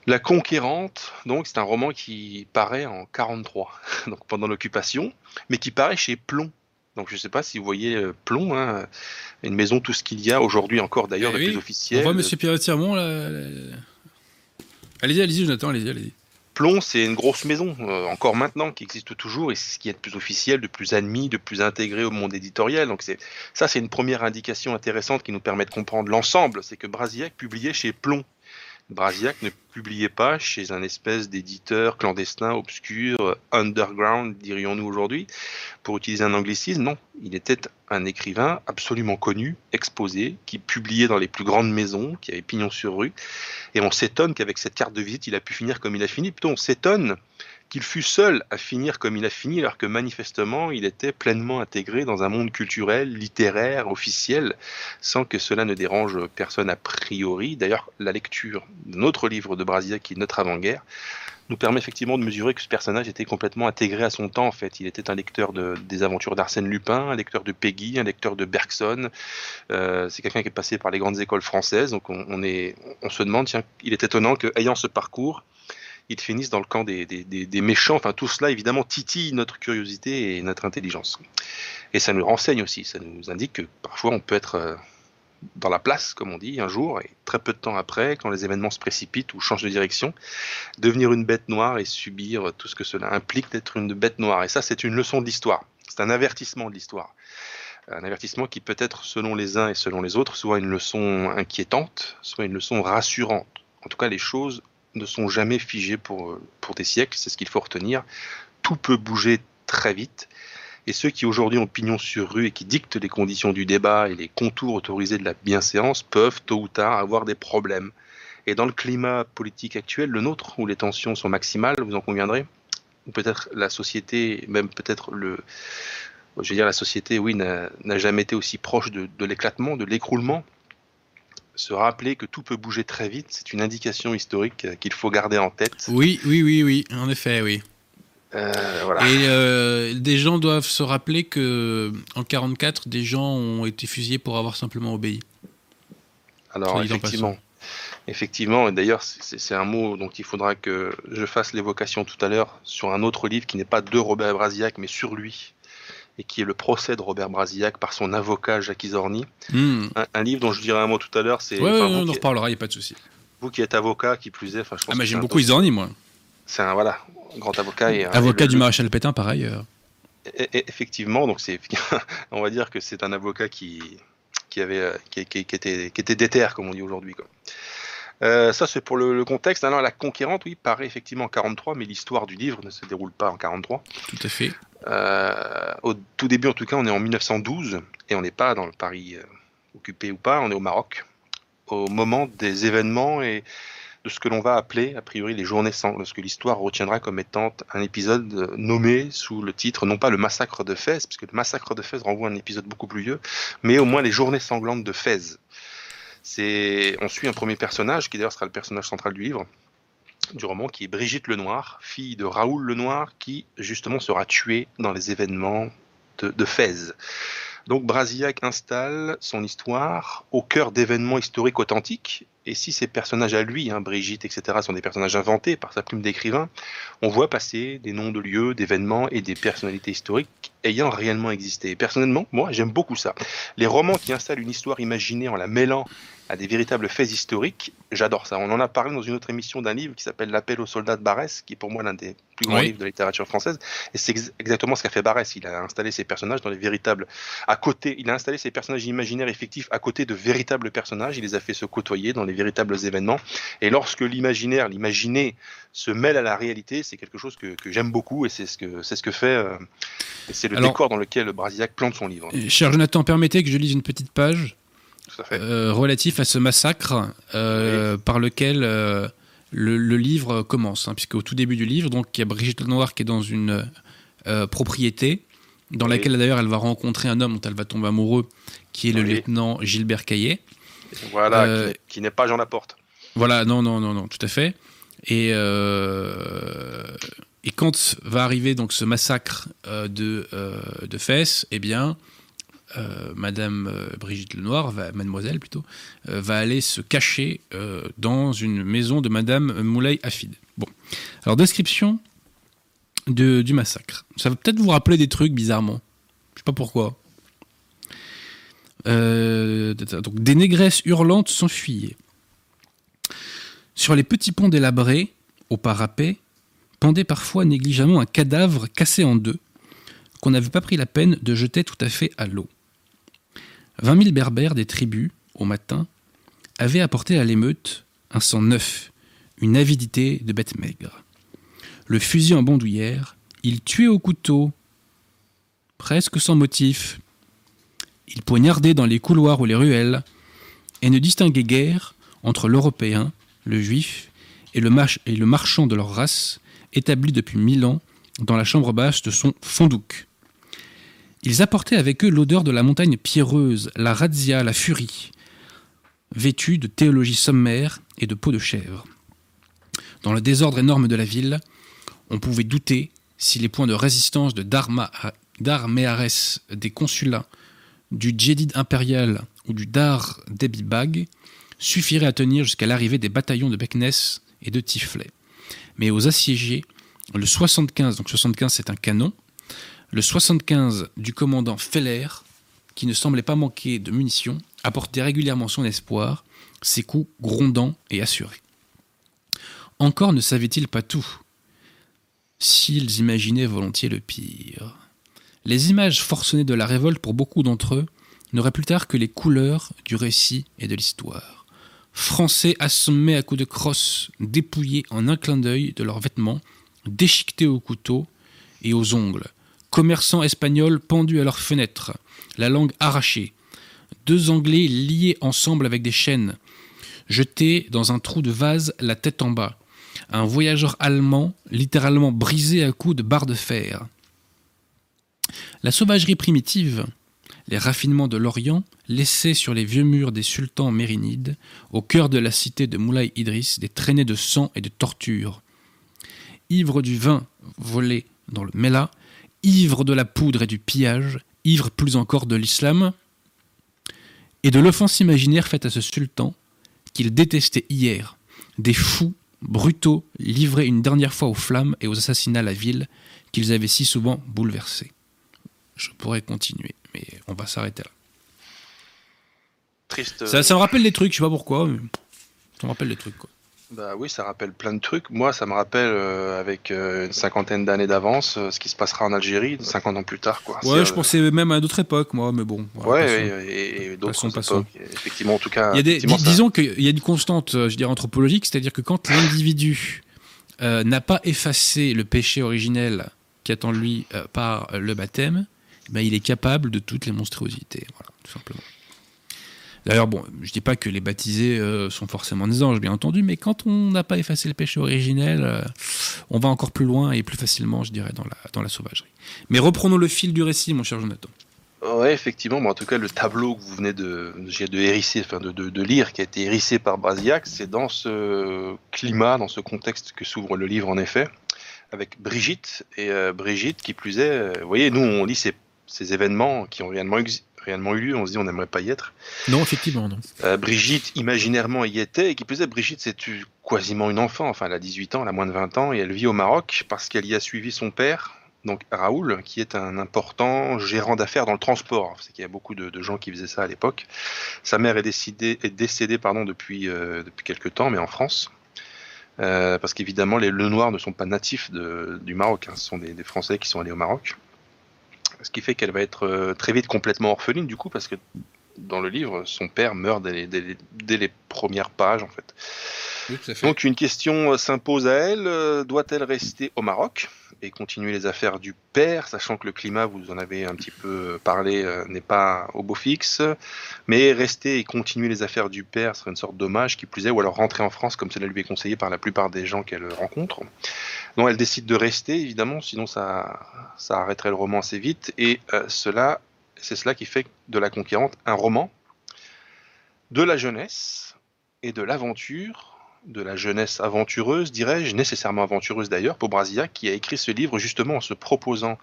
La Conquérante, donc, c'est un roman qui paraît en 43, donc pendant l'occupation, mais qui paraît chez Plomb. Donc je ne sais pas si vous voyez Plomb, hein, une maison, tout ce qu'il y a aujourd'hui encore d'ailleurs, eh de plus officiel. On voit Monsieur Pierre Tirmont là. Allez-y, allez-y, Jonathan, allez-y, allez-y. Plomb, c'est une grosse maison, euh, encore maintenant, qui existe toujours, et c'est ce qui est de plus officiel, de plus admis, de plus intégré au monde éditorial. Donc c'est ça, c'est une première indication intéressante qui nous permet de comprendre l'ensemble. C'est que Brasillac publiait chez Plomb. Brasillac ne publiait pas chez un espèce d'éditeur clandestin, obscur, underground, dirions-nous aujourd'hui, pour utiliser un anglicisme. Non, il était un écrivain absolument connu, exposé, qui publiait dans les plus grandes maisons, qui avait pignon sur rue. Et on s'étonne qu'avec cette carte de visite, il a pu finir comme il a fini. Plutôt, on s'étonne qu'il fut seul à finir comme il a fini, alors que manifestement, il était pleinement intégré dans un monde culturel, littéraire, officiel, sans que cela ne dérange personne a priori. D'ailleurs, la lecture d'un autre livre de Brasilia, qui est Notre avant-guerre, nous permet effectivement de mesurer que ce personnage était complètement intégré à son temps. En fait, il était un lecteur de, des aventures d'Arsène Lupin, un lecteur de Peggy, un lecteur de Bergson. Euh, c'est quelqu'un qui est passé par les grandes écoles françaises. Donc, on, on se demande, tiens, il est étonnant qu'ayant ce parcours, ils finissent dans le camp des, méchants. Enfin, tout cela, évidemment, titille notre curiosité et notre intelligence. Et ça nous renseigne aussi. Ça nous indique que parfois, on peut être euh, dans la place, comme on dit, un jour, et très peu de temps après, quand les événements se précipitent ou changent de direction, devenir une bête noire et subir tout ce que cela implique d'être une bête noire. Et ça, c'est une leçon de l'histoire. C'est un avertissement de l'histoire. Un avertissement qui peut être, selon les uns et selon les autres, soit une leçon inquiétante, soit une leçon rassurante. En tout cas, les choses ne sont jamais figés pour, euh, pour des siècles, c'est ce qu'il faut retenir. Tout peut bouger très vite. Et ceux qui aujourd'hui ont pignon sur rue et qui dictent les conditions du débat et les contours autorisés de la bienséance peuvent tôt ou tard avoir des problèmes. Et dans le climat politique actuel, le nôtre, où les tensions sont maximales, vous en conviendrez, ou peut-être la société, même peut-être le, je veux dire la société, oui, n'a jamais été aussi proche de l'éclatement, de l'écroulement se rappeler que tout peut bouger très vite, c'est une indication historique euh, qu'il faut garder en tête. Oui, oui, oui, oui, en effet, oui. Euh, voilà. Et euh, des gens doivent se rappeler que en 44, des gens ont été fusillés pour avoir simplement obéi. Alors effectivement, effectivement, et d'ailleurs c'est un mot dont il faudra que je fasse l'évocation tout à l'heure sur un autre livre qui n'est pas de Robert Brasillac, mais sur lui, et qui est le procès de Robert Brasillac par son avocat Jacques Isorni. Hmm. Un, livre dont je dirai un mot tout à l'heure. C'est, ouais, on en reparlera, il n'y a pas de souci. Vous qui êtes avocat, qui plus est, enfin, je pense Ah, mais j'aime beaucoup Isorni, moi. C'est un voilà, grand avocat. Et avocat du maréchal Pétain, pareil. Euh. effectivement, donc c'est, on va dire que c'est un avocat qui, qui avait, euh, qui, qui, était, qui était déter, comme on dit aujourd'hui. Quoi. Euh, ça, c'est pour le, contexte. Alors, la conquérante, oui, paraît effectivement en 43, mais l'histoire du livre ne se déroule pas en 43. Tout à fait. Euh, au tout début, en tout cas, on est en 1912 et on n'est pas dans le Paris euh, occupé ou pas, on est au Maroc au moment des événements et de ce que l'on va appeler, a priori, les journées sans, ce que l'histoire retiendra comme étant un épisode nommé sous le titre, non pas le massacre de Fès, puisque le massacre de Fès renvoie à un épisode beaucoup plus vieux, mais au moins les journées sanglantes de Fès. On suit un premier personnage, qui d'ailleurs sera le personnage central du livre, du roman, qui est Brigitte Lenoir, fille de Raoul Lenoir, qui justement sera tuée dans les événements de, de Fès. Donc Brasillac installe son histoire au cœur d'événements historiques authentiques. Et si ces personnages à lui, hein, Brigitte, etc., sont des personnages inventés par sa plume d'écrivain, on voit passer des noms de lieux, d'événements et des personnalités historiques ayant réellement existé. personnellement, moi, j'aime beaucoup ça. Les romans qui installent une histoire imaginée en la mêlant à des véritables faits historiques. J'adore ça. On en a parlé dans une autre émission d'un livre qui s'appelle L'appel aux soldats de Barès, qui est pour moi l'un des plus grands livres de la littérature française. Et c'est exactement ce qu'a fait Barès. Il a installé ses personnages dans les véritables, à côté, il a installé ses personnages imaginaires effectifs à côté de véritables personnages. Il les a fait se côtoyer dans les véritables événements. Et lorsque l'imaginaire, l'imaginé se mêle à la réalité, c'est quelque chose que, j'aime beaucoup et c'est ce que, c'est ce que fait, euh, c'est le décor dans lequel Brasillac plante son livre. Cher Jonathan, permettez que je lise une petite page. Euh, relatif à ce massacre euh, par lequel euh, le, livre commence. Hein, puisque au tout début du livre, donc, il y a Brigitte Lenoir qui est dans une propriété, dans laquelle d'ailleurs elle va rencontrer un homme dont elle va tomber amoureux, qui est le lieutenant Gilbert Caillet. Voilà, qui, n'est pas Jean Laporte. Voilà, non, non, non, non, tout à fait. Et, Et quand va arriver donc ce massacre euh, de, euh, de eh bien, euh, Madame euh, Brigitte Lenoir, va, Mademoiselle plutôt, va aller se cacher dans une maison de Madame Moulay Hafid. Bon, alors description de- du massacre. Ça va peut-être vous rappeler des trucs bizarrement. Je sais pas pourquoi. Donc, des négresses hurlantes s'enfuyaient. Sur les petits ponts délabrés, au parapet, pendait parfois négligemment un cadavre cassé en deux, qu'on n'avait pas pris la peine de jeter tout à fait à l'eau. Vingt mille berbères des tribus, au matin, avaient apporté à l'émeute un sang neuf, une avidité de bête maigre. Le fusil en bandoulière, ils tuaient au couteau, presque sans motif. Ils poignardaient dans les couloirs ou les ruelles, et ne distinguaient guère entre l'Européen, le Juif, et le, mach- et le marchand de leur race, établi depuis mille ans dans la chambre basse de son fondouk. Ils apportaient avec eux l'odeur de la montagne pierreuse, la razzia, la furie, vêtus de théologie sommaire et de peau de chèvre. Dans le désordre énorme de la ville, on pouvait douter si les points de résistance de Dharma, Darméares des consulats, du Djedid impérial ou du Dar Debibag suffiraient à tenir jusqu'à l'arrivée des bataillons de Beknès et de Tiflet. Mais aux assiégés, le 75, donc 75 c'est un canon, le 75 du commandant Feller, qui ne semblait pas manquer de munitions, apportait régulièrement son espoir, ses coups grondants et assurés. Encore ne savaient-ils pas tout, s'ils imaginaient volontiers le pire. Les images forcenées de la révolte pour beaucoup d'entre eux n'auraient plus tard que les couleurs du récit et de l'histoire. Français assommés à coups de crosse, dépouillés en un clin d'œil de leurs vêtements, déchiquetés au couteau et aux ongles, commerçants espagnols pendus à leurs fenêtres, la langue arrachée, deux Anglais liés ensemble avec des chaînes, jetés dans un trou de vase la tête en bas, un voyageur allemand littéralement brisé à coups de barres de fer. La sauvagerie primitive, les raffinements de l'Orient, laissés sur les vieux murs des sultans mérinides, au cœur de la cité de Moulay Idriss, des traînées de sang et de torture. Ivre du vin volé dans le Mela, ivre de la poudre et du pillage, ivre plus encore de l'islam, et de l'offense imaginaire faite à ce sultan qu'il détestait hier, des fous brutaux livrés une dernière fois aux flammes et aux assassinats la ville qu'ils avaient si souvent bouleversés. Je pourrais continuer, mais on va s'arrêter là. Triste. Ça, ça me rappelle des trucs, je sais pas pourquoi, mais ça me rappelle des trucs. Quoi. Bah oui, ça rappelle plein de trucs. Moi, ça me rappelle euh, avec euh, une cinquantaine d'années d'avance euh, ce qui se passera en Algérie 50 ans plus tard. Quoi. Ouais, je pensais même à d'autres époques, moi, mais bon. voilà, Ouais, passons. et, et d'autres époques. Effectivement, en tout cas. Il y a des, effectivement, dis- ça- disons qu'il y a une constante, je dirais, anthropologique, c'est-à-dire que quand l'individu n'a pas effacé le péché originel qui attend lui par le baptême, ben, il est capable de toutes les monstruosités, voilà, tout simplement. D'ailleurs, bon, je dis pas que les baptisés euh, sont forcément des anges, bien entendu, mais quand on n'a pas effacé le péché originel, euh, on va encore plus loin et plus facilement, je dirais, dans la, dans la sauvagerie. Mais reprenons le fil du récit, mon cher Jonathan. Ouais, effectivement. Mais en tout cas, le tableau que vous venez de, de hérisser, enfin de, de, lire, qui a été hérissé par Brasillac, c'est dans ce climat, dans ce contexte que s'ouvre le livre, en effet, avec Brigitte. Et euh, Brigitte, qui plus est, vous voyez, nous, on lit ces, ces événements qui ont réellement, eu lieu, on se dit, on n'aimerait pas y être. Non, effectivement, non. Euh, Brigitte, imaginairement, y était, et qui plus est, Brigitte, c'est quasiment une enfant, enfin, elle a 18 ans, elle a moins de 20 ans, et elle vit au Maroc parce qu'elle y a suivi son père, donc Raoul, qui est un important gérant d'affaires dans le transport. C'est qu'il y a beaucoup de, de gens qui faisaient ça à l'époque. Sa mère est, décidée, est décédée pardon, depuis, euh, depuis quelques temps, mais en France. Euh, parce qu'évidemment, les Le Noirs ne sont pas natifs de- du Maroc, hein, ce sont des, des Français qui sont allés au Maroc. Ce qui fait qu'elle va être euh, très vite complètement orpheline, du coup, parce que dans le livre, son père meurt dès les, dès les- dès les premières pages, en. Oui, fait. Donc une question euh, s'impose à elle, euh, doit-elle rester au Maroc? Et continuer les affaires du père, sachant que le climat, vous en avez un petit peu parlé, euh, n'est pas au beau fixe, mais rester et continuer les affaires du père serait une sorte d'hommage qui plus est, ou alors rentrer en France comme cela lui est conseillé par la plupart des gens qu'elle rencontre. Donc elle décide de rester, évidemment, sinon ça, ça arrêterait le roman assez vite, et euh, cela, c'est cela qui fait de La Conquérante un roman de la jeunesse et de l'aventure de la jeunesse aventureuse, dirais-je, nécessairement aventureuse d'ailleurs, pour Brasillac, qui a écrit ce livre justement en se proposant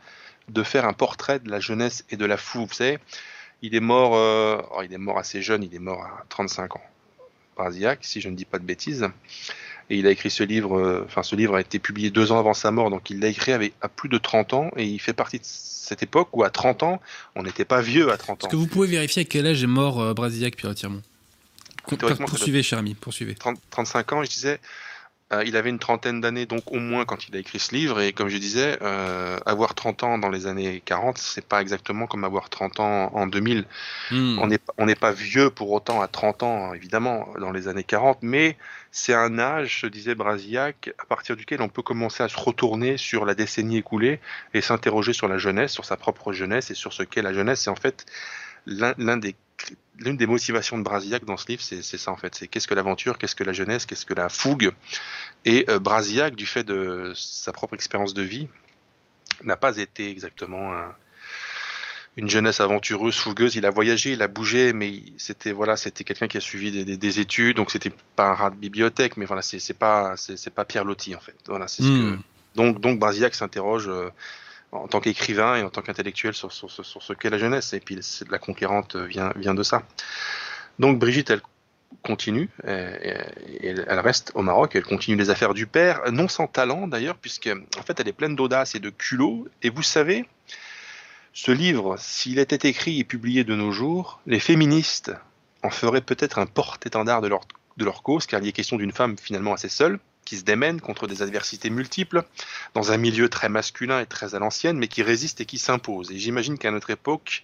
de faire un portrait de la jeunesse et de la fougue. Vous savez, il est mort, euh, oh, il est mort assez jeune, il est mort à 35 ans. Brasillac, si je ne dis pas de bêtises. Et il a écrit ce livre, euh, enfin ce livre a été publié deux ans avant sa mort, donc il l'a écrit avec, à plus de 30 ans, et il fait partie de cette époque où à 30 ans, on n'était pas vieux à 30 ans. Est-ce que vous pouvez vérifier à quel âge est mort euh, Brasillac, Pierre Tirmont? Poursuivez, cher ami, poursuivez. 30, 35 ans, je disais, euh, il avait une trentaine d'années, donc au moins quand il a écrit ce livre. Et comme je disais, euh, avoir 30 ans dans les années 40, c'est pas exactement comme avoir 30 ans en 2000. Hmm. On n'est pas vieux pour autant à 30 ans, évidemment, dans les années 40, mais c'est un âge, se disait Brasillac, à partir duquel on peut commencer à se retourner sur la décennie écoulée et s'interroger sur la jeunesse, sur sa propre jeunesse et sur ce qu'est la jeunesse. C'est en fait l'un des l'une des motivations de Brasillac dans ce livre, c'est ça en fait. C'est qu'est-ce que l'aventure, qu'est-ce que la jeunesse, qu'est-ce que la fougue. Et euh, Brasillac, du fait de sa propre expérience de vie, n'a pas été exactement une jeunesse aventureuse, fougueuse. Il a voyagé, il a bougé, mais c'était voilà, c'était quelqu'un qui a suivi des, études, donc c'était pas un rat de bibliothèque, mais voilà, c'est pas c'est pas Pierre Loti en fait. Voilà, c'est ce hmm. que donc donc Brasillac s'interroge. Euh, en tant qu'écrivain et en tant qu'intellectuel sur, sur, ce qu'est la jeunesse. Et puis la conquérante vient, vient de ça. Donc Brigitte, elle continue, elle reste au Maroc, elle continue les affaires du père, non sans talent d'ailleurs, puisque en fait elle est pleine d'audace et de culot. Et vous savez, ce livre, s'il était écrit et publié de nos jours, les féministes en feraient peut-être un porte-étendard de leur, de leur cause, car il est question d'une femme finalement assez seule, qui se démène contre des adversités multiples, dans un milieu très masculin et très à l'ancienne, mais qui résiste et qui s'impose. Et j'imagine qu'à notre époque,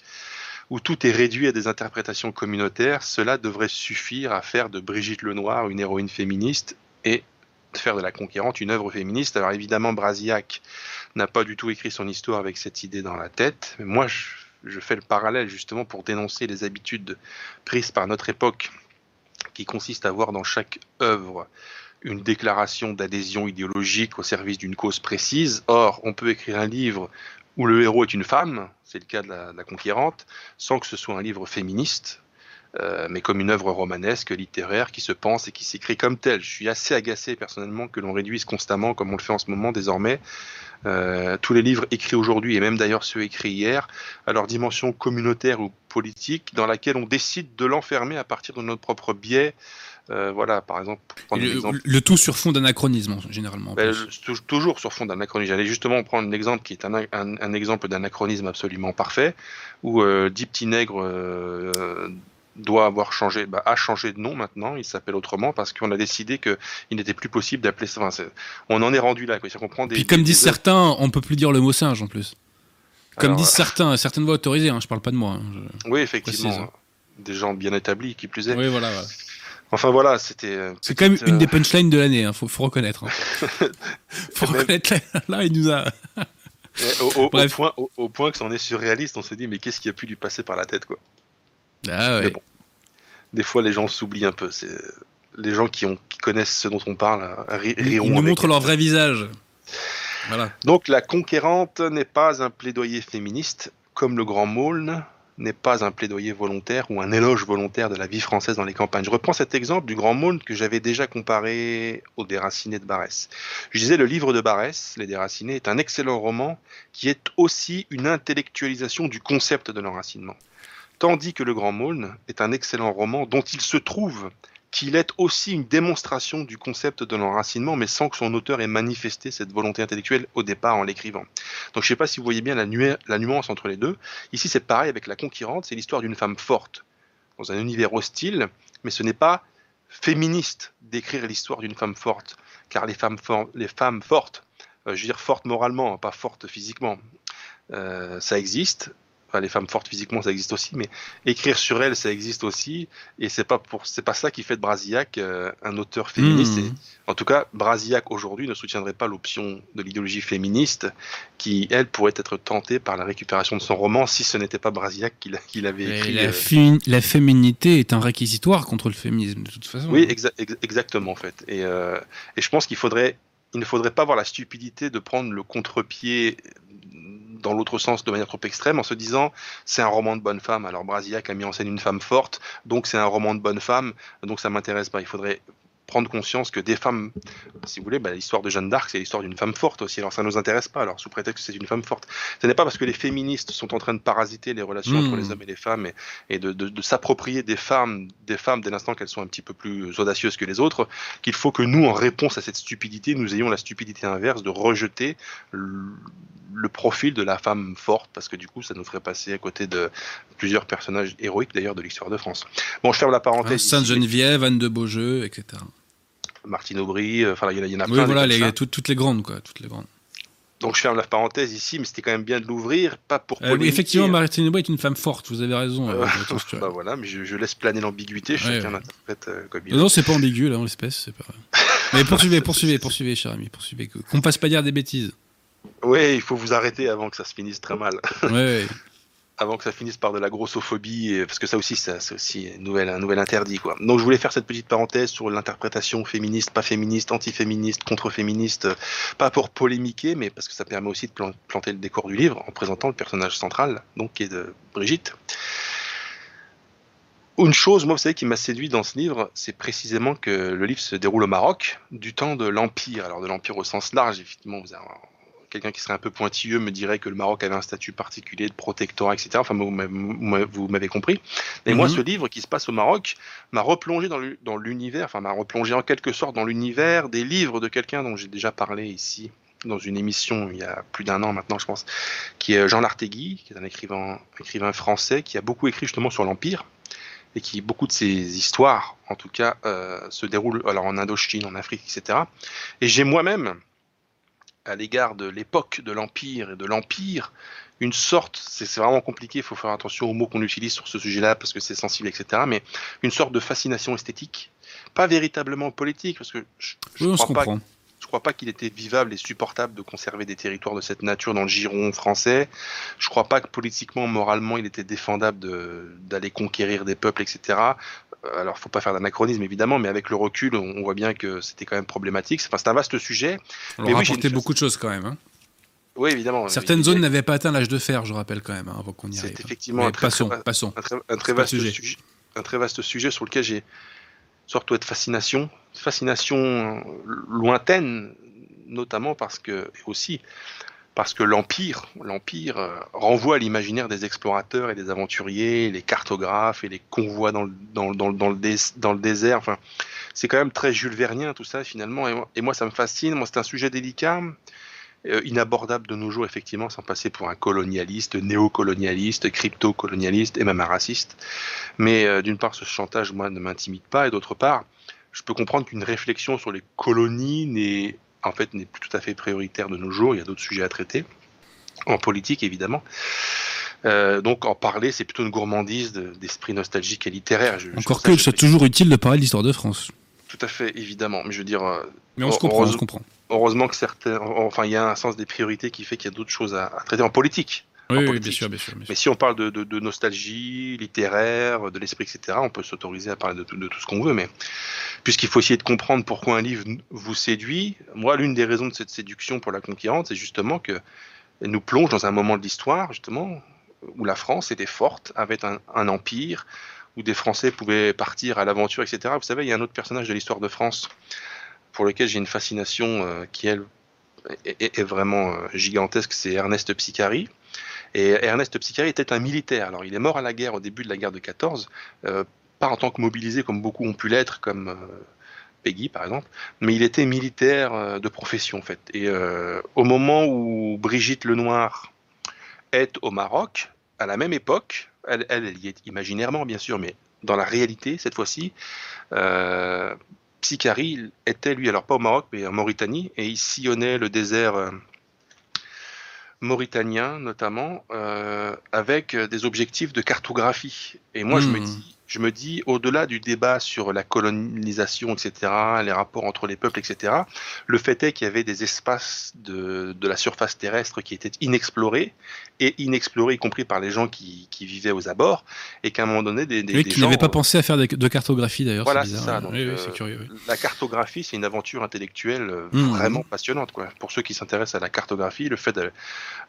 où tout est réduit à des interprétations communautaires, cela devrait suffire à faire de Brigitte Lenoir une héroïne féministe et de faire de la conquérante une œuvre féministe. Alors évidemment, Brasillac n'a pas du tout écrit son histoire avec cette idée dans la tête, mais moi je, je fais le parallèle justement pour dénoncer les habitudes prises par notre époque qui consistent à voir dans chaque œuvre une déclaration d'adhésion idéologique au service d'une cause précise. Or, on peut écrire un livre où le héros est une femme, c'est le cas de la, conquérante, sans que ce soit un livre féministe, euh, mais comme une œuvre romanesque, littéraire, qui se pense et qui s'écrit comme telle. Je suis assez agacé personnellement que l'on réduise constamment, comme on le fait en ce moment désormais, euh, tous les livres écrits aujourd'hui, et même d'ailleurs ceux écrits hier, à leur dimension communautaire ou politique, dans laquelle on décide de l'enfermer à partir de notre propre biais, euh, voilà, par exemple. Le, tout sur fond d'anachronisme, généralement. Ben, toujours sur fond d'anachronisme. J'allais justement prendre un exemple qui est un, exemple d'anachronisme absolument parfait, où euh, Dix Petits Nègres euh, doit avoir changé, bah, a changé de nom maintenant, il s'appelle autrement parce qu'on a décidé qu'il n'était plus possible d'appeler ça. on en est rendu là. Quoi. On des, Puis comme disent certains, on peut plus dire le mot singe en plus. Comme disent certains, certaines voix autorisées, hein, je parle pas de moi. Hein, oui, effectivement. Des gens bien établis, qui plus est. Oui, voilà. Enfin voilà, c'était. C'est quand même une des euh, punchlines de l'année, hein, faut, faut, reconnaître. Hein. faut reconnaître là, il nous a. au, point, au, point que c'en est surréaliste, on se dit mais qu'est-ce qui a pu lui passer par la tête quoi. Ah ouais. bon, des fois les gens s'oublient un peu. C'est les gens qui, ont, qui connaissent ce dont on parle riront. Ils nous montrent leur vrai visage. Voilà. Donc la conquérante n'est pas un plaidoyer féministe comme le Grand Maulne, n'est pas un plaidoyer volontaire ou un éloge volontaire de la vie française dans les campagnes. Je reprends cet exemple du Grand Monde que j'avais déjà comparé au Déraciné de Barès. Je disais, le livre de Barès, Les Déracinés, est un excellent roman qui est aussi une intellectualisation du concept de l'enracinement. Tandis que Le Grand Maulne est un excellent roman dont il se trouve qu'il est aussi une démonstration du concept de l'enracinement, mais sans que son auteur ait manifesté cette volonté intellectuelle au départ en l'écrivant. Donc je ne sais pas si vous voyez bien la, nuance entre les deux. Ici c'est pareil avec La Conquérante, c'est l'histoire d'une femme forte dans un univers hostile, mais ce n'est pas féministe d'écrire l'histoire d'une femme forte, car les femmes, fortes, euh, je veux dire fortes moralement, pas fortes physiquement, euh, ça existe, les femmes fortes physiquement, ça existe aussi, mais écrire sur elles, ça existe aussi, et c'est pas pour, c'est pas ça qui fait de Brasillac euh, un auteur féministe. Mmh. en tout cas, Brasillac aujourd'hui ne soutiendrait pas l'option de l'idéologie féministe, qui elle pourrait être tentée par la récupération de son roman si ce n'était pas Brasillac qui, l'avait écrit. La, euh, la, féminité est un réquisitoire contre le féminisme de toute façon. Oui, exactement en fait. Et, euh, et je pense qu'il faudrait il ne faudrait pas avoir la stupidité de prendre le contre-pied dans l'autre sens de manière trop extrême en se disant c'est un roman de bonne femme. Alors Brasillac a mis en scène une femme forte, donc c'est un roman de bonne femme, donc ça m'intéresse pas. Il faudrait prendre conscience que des femmes, si vous voulez, bah, l'histoire de Jeanne d'Arc, c'est l'histoire d'une femme forte aussi. Alors ça ne nous intéresse pas, alors sous prétexte que c'est une femme forte. Ce n'est pas parce que les féministes sont en train de parasiter les relations entre les hommes et les femmes et, et de, de- de s'approprier des femmes, des femmes dès l'instant qu'elles sont un petit peu plus audacieuses que les autres, qu'il faut que nous, en réponse à cette stupidité, nous ayons la stupidité inverse de rejeter le, le profil de la femme forte, parce que du coup, ça nous ferait passer à côté de plusieurs personnages héroïques d'ailleurs de l'histoire de France. Bon, je ferme la Hein, parenthèse. Sainte ici. Geneviève, Anne de Beaujeu, etc. Martine Aubry, euh, enfin il y en a- y en a Oui, plein. voilà, les, toutes, toutes les grandes, quoi. Toutes les grandes. Donc je ferme la parenthèse ici, mais c'était quand même bien de l'ouvrir, pas pour Euh, oui, effectivement. Martine Aubry est une femme forte, vous avez raison. Euh, euh. Bah voilà, mais je, je laisse planer l'ambiguïté, Ouais, chacun ouais. l'interprète euh, comme il Non, non, c'est pas ambigu, là, en l'espèce, pas Mais poursuivez, poursuivez, poursuivez, cher ami, poursuivez. Qu'on passe pas dire des bêtises. Ouais, il faut vous arrêter avant que ça se finisse très mal. Ouais. Avant que ça finisse par de la grossophobie, parce que ça aussi, c'est aussi un nouvel, interdit, quoi. Donc je voulais faire cette petite parenthèse sur l'interprétation féministe, pas féministe, anti-féministe, contre-féministe, pas pour polémiquer, mais parce que ça permet aussi de plan- planter le décor du livre en présentant le personnage central, donc qui est de Brigitte. Une chose, moi, vous savez, qui m'a séduit dans ce livre, c'est précisément que le livre se déroule au Maroc, du temps de l'Empire. Alors, de l'Empire au sens large, effectivement, vous avez quelqu'un qui serait un peu pointilleux me dirait que le Maroc avait un statut particulier de protectorat, etc. Enfin, vous m'avez compris. Et moi, Mhm. ce livre qui se passe au Maroc m'a replongé dans l'u- dans l'univers, enfin, m'a replongé en quelque sorte dans l'univers des livres de quelqu'un dont j'ai déjà parlé ici dans une émission il y a plus d'un an maintenant, je pense, qui est Jean Lartegui, qui est un écrivain, écrivain français qui a beaucoup écrit justement sur l'Empire et qui beaucoup de ses histoires, en tout cas, euh, se déroulent alors en Indochine, en Afrique, etc. Et j'ai moi-même, à l'égard de l'époque de l'Empire et de l'Empire, une sorte, c'est vraiment compliqué, il faut faire attention aux mots qu'on utilise sur ce sujet-là parce que c'est sensible, etc. Mais une sorte de fascination esthétique, pas véritablement politique, parce que je, je Oui, on se crois pas comprend. Je crois pas qu'il était vivable et supportable de conserver des territoires de cette nature dans le giron français. Je crois pas que politiquement, moralement, il était défendable de- d'aller conquérir des peuples, etc. Alors, faut pas faire d'anachronisme, évidemment, mais avec le recul, on on voit bien que c'était quand même problématique. Enfin, c'est un vaste sujet. On Mais oui, j'ai une- beaucoup de choses quand même. hein. Oui, évidemment. Certaines Il- zones n'avaient pas atteint l'âge de fer, je rappelle quand même, hein, avant qu'on y C'est arrive. effectivement un très, passons, très va- passons. un très, un très C'est pas le vaste sujet. sujet. Un très vaste sujet sur lequel j'ai sorte de fascination, fascination lointaine, notamment parce que aussi parce que l'empire, l'empire euh, renvoie à l'imaginaire des explorateurs et des aventuriers, les cartographes et les convois dans le, dans, dans, dans le, dans le désert. Enfin, c'est quand même très Jules Vernien tout ça finalement. Et moi, et moi, ça me fascine. Moi, c'est un sujet délicat. euh, inabordable de nos jours, effectivement, sans passer pour un colonialiste, néocolonialiste, crypto-colonialiste et même un raciste. Mais euh, d'une part, ce chantage, moi, ne m'intimide pas, et d'autre part, je peux comprendre qu'une réflexion sur les colonies n'est en fait n'est plus tout à fait prioritaire de nos jours. Il y a d'autres sujets à traiter, en politique évidemment. Euh, donc en parler, c'est plutôt une gourmandise de- d'esprit nostalgique et littéraire. Je- Encore que je- c'est toujours utile de parler de l'histoire de France. Tout à fait, évidemment. Mais je veux dire, euh, Mais on se comprend, on se comprend. heureusement que certains, enfin, il y a un sens des priorités qui fait qu'il y a d'autres choses à, à traiter en politique. Oui, bien sûr, bien sûr. bien sûr. Mais si on parle de, de- de nostalgie littéraire, de l'esprit, etc., on peut s'autoriser à parler de tout, de tout ce qu'on veut. Mais puisqu'il faut essayer de comprendre pourquoi un livre vous séduit, moi, l'une des raisons de cette séduction pour la conquérante, c'est justement que elle nous plonge dans un moment de l'histoire, justement, où la France était forte, avait un, un empire, où des Français pouvaient partir à l'aventure, etc. Vous savez, il y a un autre personnage de l'histoire de France pour lequel j'ai une fascination euh, qui, elle, est, est- est vraiment euh, gigantesque, c'est Ernest Psicari. Et Ernest Psicari était un militaire. Alors, il est mort à la guerre au début de la guerre de 14, euh, pas en tant que mobilisé comme beaucoup ont pu l'être, comme euh, Peggy par exemple, mais il était militaire euh, de profession en fait. Et euh, au moment où Brigitte Lenoir est au Maroc, à la même époque, elle, elle, elle y est imaginairement bien sûr, mais dans la réalité cette fois-ci, Psicari était lui, alors pas au Maroc, mais en Mauritanie, et il sillonnait le désert. Euh, mauritanien notamment, euh, avec des objectifs de cartographie. Et moi, je me Hmm. dis, je me dis, au-delà du débat sur la colonisation, etc., les rapports entre les peuples, etc., le fait est qu'il y avait des espaces de, de la surface terrestre qui étaient inexplorés, et inexplorés y compris par les gens qui, qui vivaient aux abords, et qu'à un moment donné, des, des, Oui, des gens... n'avait pas pensé à faire de, de cartographie d'ailleurs. Voilà, c'est ça, oui. donc, oui, oui, euh, curieux. La cartographie, c'est une aventure intellectuelle euh, Mhm. vraiment passionnante. Quoi. Pour ceux qui s'intéressent à la cartographie, le fait de-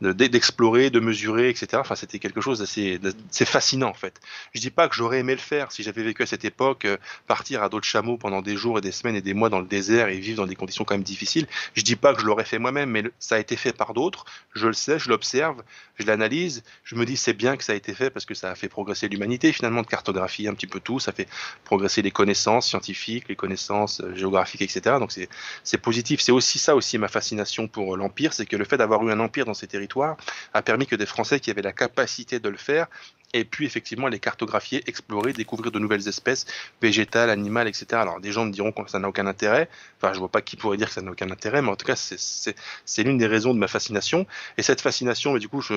de- d'explorer, de, mesurer, etc., enfin, c'était quelque chose d'assez d'assez fascinant en fait. Je dis pas que j'aurais aimé le faire si j'avais vécu à cette époque, euh, partir à d'autres chameaux pendant des jours et des semaines et des mois dans le désert et vivre dans des conditions quand même difficiles. Je dis pas que je l'aurais fait moi-même, mais ça a été fait par d'autres. Je le sais, je l'observe, je l'analyse. Je me dis c'est bien que ça a été fait parce que ça a fait progresser l'humanité finalement de cartographier un petit peu tout. Ça fait progresser les connaissances scientifiques, les connaissances euh, géographiques, etc. Donc c'est positif. C'est aussi ça aussi ma fascination pour l'empire, c'est que le fait d'avoir eu un empire dans ces territoires a permis que des Français qui avaient la capacité de le faire et puis effectivement les cartographier, explorer, découvrir de nouvelles espèces végétales, animales, etc. Alors des gens me diront que ça n'a aucun intérêt, enfin je vois pas qui pourrait dire que ça n'a aucun intérêt, mais en tout cas c'est l'une des raisons de ma fascination, et cette fascination, du coup, je,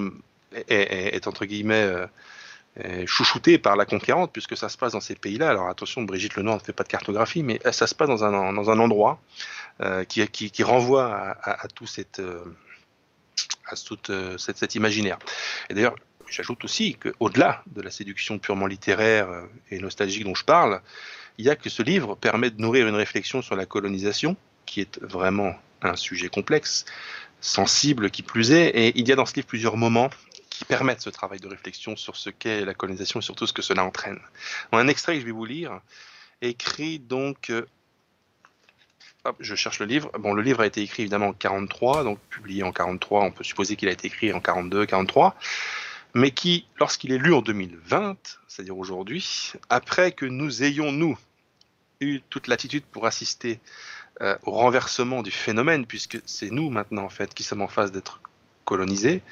est, entre guillemets euh, chouchoutée par la conquérante, puisque ça se passe dans ces pays-là. Alors attention, Brigitte Lenoir ne fait pas de cartographie, mais ça se passe dans un, dans un endroit euh, qui, qui, renvoie à, à, tout cette... Euh, à toute cette, cet imaginaire. Et d'ailleurs, J'ajoute aussi qu'au-delà de la séduction purement littéraire euh, et nostalgique dont je parle, il y a que ce livre permet de nourrir une réflexion sur la colonisation, qui est vraiment un sujet complexe, sensible qui plus est, et il y a dans ce livre plusieurs moments qui permettent ce travail de réflexion sur ce qu'est la colonisation et surtout ce que cela entraîne. Un extrait que je vais vous lire, écrit donc euh, Hop, je cherche le livre. Bon, le livre a été écrit évidemment en 43, donc publié en 43. On peut supposer qu'il a été écrit en 42, 43 mais qui, lorsqu'il est lu en 2020, c'est-à-dire aujourd'hui, après que nous ayons, nous, eu toute l'attitude pour assister euh, au renversement du phénomène, puisque c'est nous maintenant, en fait, qui sommes en phase d'être colonisés,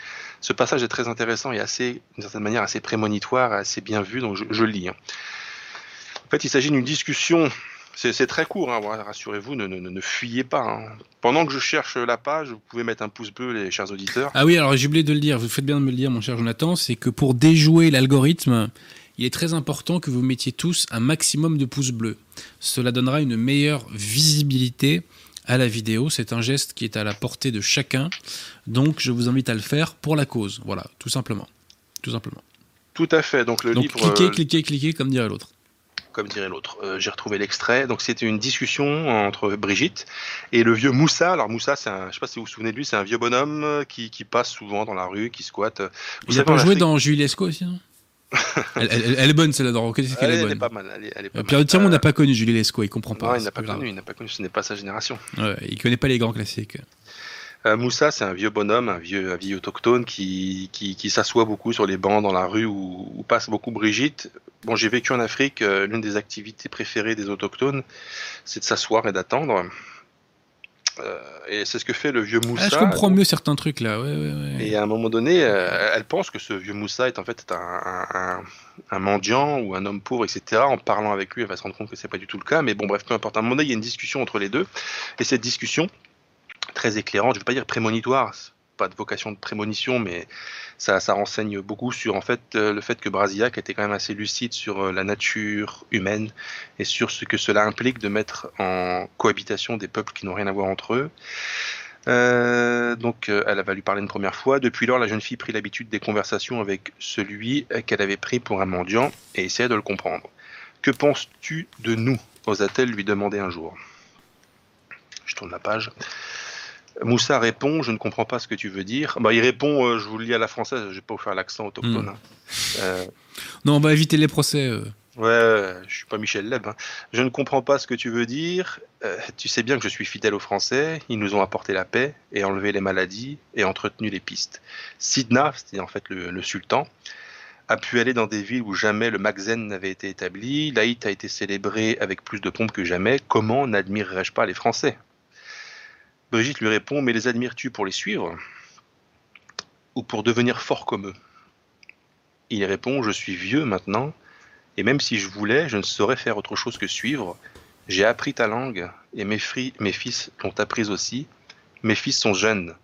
ce passage est très intéressant et assez, d'une certaine manière, assez prémonitoire, assez bien vu, donc je, je lis. Hein. En fait, il s'agit d'une discussion c'est très court, hein, rassurez-vous, ne, ne, ne, fuyez pas. Hein. Pendant que je cherche la page, vous pouvez mettre un pouce bleu, les chers auditeurs. Ah oui, alors j'ai oublié de le dire, vous faites bien de me le dire, mon cher Jonathan, c'est que pour déjouer l'algorithme, il est très important que vous mettiez tous un maximum de pouces bleus. Cela donnera une meilleure visibilité à la vidéo. C'est un geste qui est à la portée de chacun. Donc je vous invite à le faire pour la cause. Voilà, tout simplement. Tout simplement. Tout à fait. Donc le Donc, livre. Cliquez, euh, cliquez, cliquez, comme dirait l'autre comme dirait l'autre. Euh, J'ai retrouvé l'extrait. Donc c'était une discussion entre Brigitte et le vieux Moussa. Alors Moussa, c'est un, je sais pas si vous vous souvenez de lui, c'est un vieux bonhomme qui, qui, passe souvent dans la rue, qui squatte. Vous Il a pas joué dans Julie Lescaut aussi non elle, elle, elle, est bonne celle-là, dans elle, est bonne. Est pas mal. Elle est, elle est pas Pierre Tirmont n'a pas connu Julie Lescaut, il comprend pas. Non, il n'a pas, pas connu, il n'a pas connu, ce n'est pas sa génération. Ouais, il connaît pas les grands classiques. Euh, Moussa, c'est un vieux bonhomme, un vieux, un vieux autochtone qui, qui, qui s'assoit beaucoup sur les bancs dans la rue où, où passe beaucoup Brigitte. Bon, j'ai vécu en Afrique, euh, l'une des activités préférées des autochtones, c'est de s'asseoir et d'attendre. Euh, et c'est ce que fait le vieux Moussa. Ah, je comprends mieux certains trucs là. Ouais, ouais, ouais. Et à un moment donné, elle pense que ce vieux Moussa est en fait un, un, un, mendiant ou un homme pauvre, etc. En parlant avec lui, elle va se rendre compte que c'est pas du tout le cas. Mais bon, bref, peu importe. À un moment donné, il y a une discussion entre les deux. Et cette discussion, très éclairante, je ne veux pas dire prémonitoire, pas de vocation de prémonition, mais ça, renseigne beaucoup sur en fait le fait que Brasillac était quand même assez lucide sur la nature humaine et sur ce que cela implique de mettre en cohabitation des peuples qui n'ont rien à voir entre eux. Euh, donc elle va lui parler une première fois. Depuis lors, la jeune fille prit l'habitude des conversations avec celui qu'elle avait pris pour un mendiant et essayait de le comprendre. Que penses-tu de nous? osa-t-elle lui demander un jour. Je tourne la page. Moussa répond, je ne comprends pas ce que tu veux dire. Bah, il répond, euh, je vous le lis à la française, je ne vais pas vous faire l'accent autochtone. Mm. Hein. Euh, Non, on va éviter les procès. euh. ouais, je suis pas Michel Leb. hein. Je ne comprends pas ce que tu veux dire. Tu sais bien que je suis fidèle aux Français. Ils nous ont apporté la paix et enlevé les maladies et entretenu les pistes. Sidna, c'était en fait le, le sultan, a pu aller dans des villes où jamais le Magzen n'avait été établi. L'Aït a été célébré avec plus de pompe que jamais. Comment n'admirerais-je pas les Français? Brigitte lui répond Mais les admires-tu pour les suivre ou pour devenir fort comme eux? Il répond Je suis vieux maintenant, et même si je voulais, je ne saurais faire autre chose que suivre. J'ai appris ta langue, et mes, mes fils l'ont apprise aussi. Mes fils sont jeunes.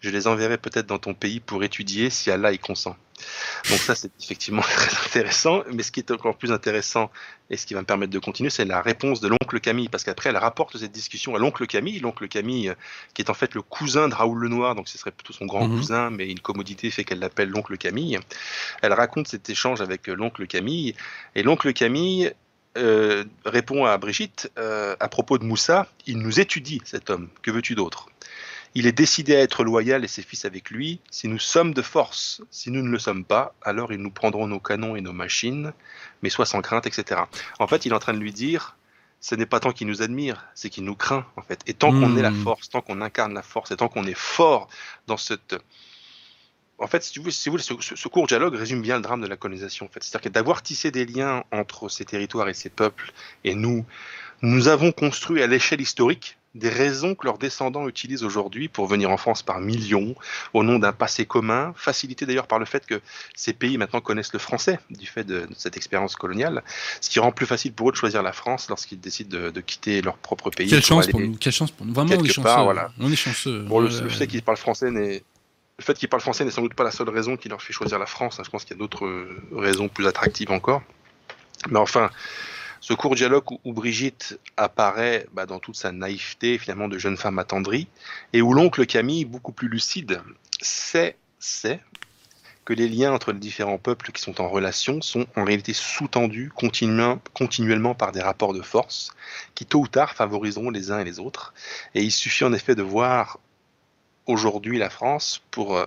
Je les enverrai peut-être dans ton pays pour étudier si Allah y consent. Donc ça, c'est effectivement très intéressant. Mais ce qui est encore plus intéressant et ce qui va me permettre de continuer, c'est la réponse de l'oncle Camille. Parce qu'après, elle rapporte cette discussion à l'oncle Camille. L'oncle Camille, euh, qui est en fait le cousin de Raoul Lenoir, donc ce serait plutôt son grand Mhm. cousin, mais une commodité fait qu'elle l'appelle l'oncle Camille. Elle raconte cet échange avec euh, l'oncle Camille. Et l'oncle Camille euh, répond à Brigitte euh, à propos de Moussa, il nous étudie cet homme, que veux-tu d'autre? Il est décidé à être loyal et ses fils avec lui. Si nous sommes de force, si nous ne le sommes pas, alors ils nous prendront nos canons et nos machines, mais sois sans crainte, etc. En fait, il est en train de lui dire, ce n'est pas tant qu'il nous admire, c'est qu'il nous craint, en fait. Et tant qu'on est la Hmm. force, tant qu'on incarne la force, et tant qu'on est fort dans cette... En fait, si vous voulez, si vous ce- ce court dialogue résume bien le drame de la colonisation. En fait. C'est-à-dire que d'avoir tissé des liens entre ces territoires et ces peuples, et nous, nous avons construit à l'échelle historique des raisons que leurs descendants utilisent aujourd'hui pour venir en France par millions, au nom d'un passé commun, facilité d'ailleurs par le fait que ces pays maintenant connaissent le français, du fait de, de cette expérience coloniale, ce qui rend plus facile pour eux de choisir la France lorsqu'ils décident de, de quitter leur propre pays. Quelle chance pour nous, quelle chance pour nous. Vraiment, on est chanceux. part, voilà. On est chanceux. Bon, le, le fait qu'ils parlent français n'est le fait qu'ils parlent français n'est sans doute pas la seule raison qui leur fait choisir la France. hein. Je pense qu'il y a d'autres raisons plus attractives encore. Mais enfin, ce court dialogue où, Brigitte apparaît bah, dans toute sa naïveté, finalement, de jeune femme attendrie, et où l'oncle Camille, beaucoup plus lucide, sait, sait que les liens entre les différents peuples qui sont en relation sont en réalité sous-tendus continuellement, continuellement par des rapports de force qui, tôt ou tard, favoriseront les uns et les autres. Et il suffit en effet de voir aujourd'hui la France pour euh,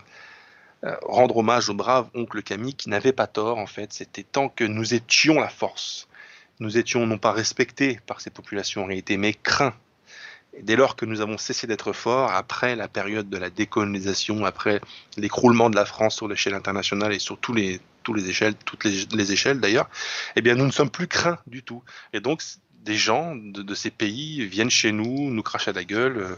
euh, rendre hommage au brave oncle Camille qui n'avait pas tort en fait. C'était tant que nous étions la force, nous étions non pas respectés par ces populations en réalité, mais craints. Et dès lors que nous avons cessé d'être forts, après la période de la décolonisation, après l'écroulement de la France sur l'échelle internationale et sur tous les, tous les échelles, toutes les, les échelles d'ailleurs, eh bien nous ne sommes plus craints du tout. Et donc des gens de, de ces pays viennent chez nous, nous crachent à la gueule, euh,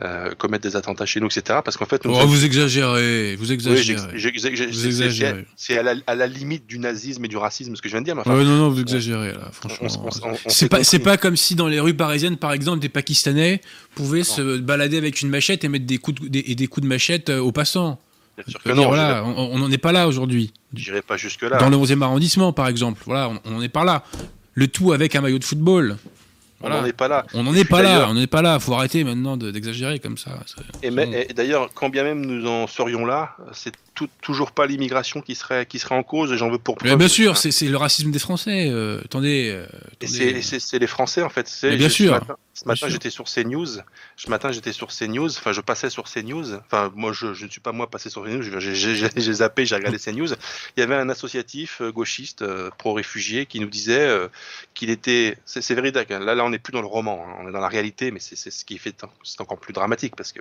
euh, commettent des attentats chez nous, etc. Parce qu'en fait, nous Oh, vous exagérez, vous exagérez. c'est- à la, à la limite du nazisme et du racisme ce que je viens de dire. Mais enfin, Ouais, non, non, vous exagérez là, franchement. C'est pas, pas comme si dans les rues parisiennes, par exemple, des Pakistanais pouvaient se balader avec une machette et mettre des coups de, des, et des coups de machette euh, aux passants. Sûr que non, voilà, on n'en est pas là aujourd'hui. j'irai pas jusque là. Dans le 11e arrondissement, par exemple, voilà, on on n'en est pas là. Le tout avec un maillot de football. on n'en est pas là. On n'en est pas là, on n'en est pas là. Faut arrêter maintenant de- d'exagérer comme ça. Et, d'ailleurs, quand bien même nous en serions là, c'est toujours pas l'immigration qui serait, qui serait en cause, et j'en veux pour Mais preuve. bien sûr, c'est le racisme des Français. euh, attendez. euh, attendez. c'est- et c'est c'est les Français en fait. Mais bien sûr. Ce matin, ce matin, j'étais sur CNews. Ce matin, j'étais sur CNews. Enfin, je passais sur CNews. Enfin, moi, je, je ne suis pas moi passé sur CNews. J'ai- zappé, j'ai regardé CNews. Il y avait un associatif euh, gauchiste euh, pro-réfugiés qui nous disait euh, qu'il était. C'est véridique. hein. Là, là, on n'est plus dans le roman. hein. On est dans la réalité, mais c'est ce qui fait. C'est encore plus dramatique parce que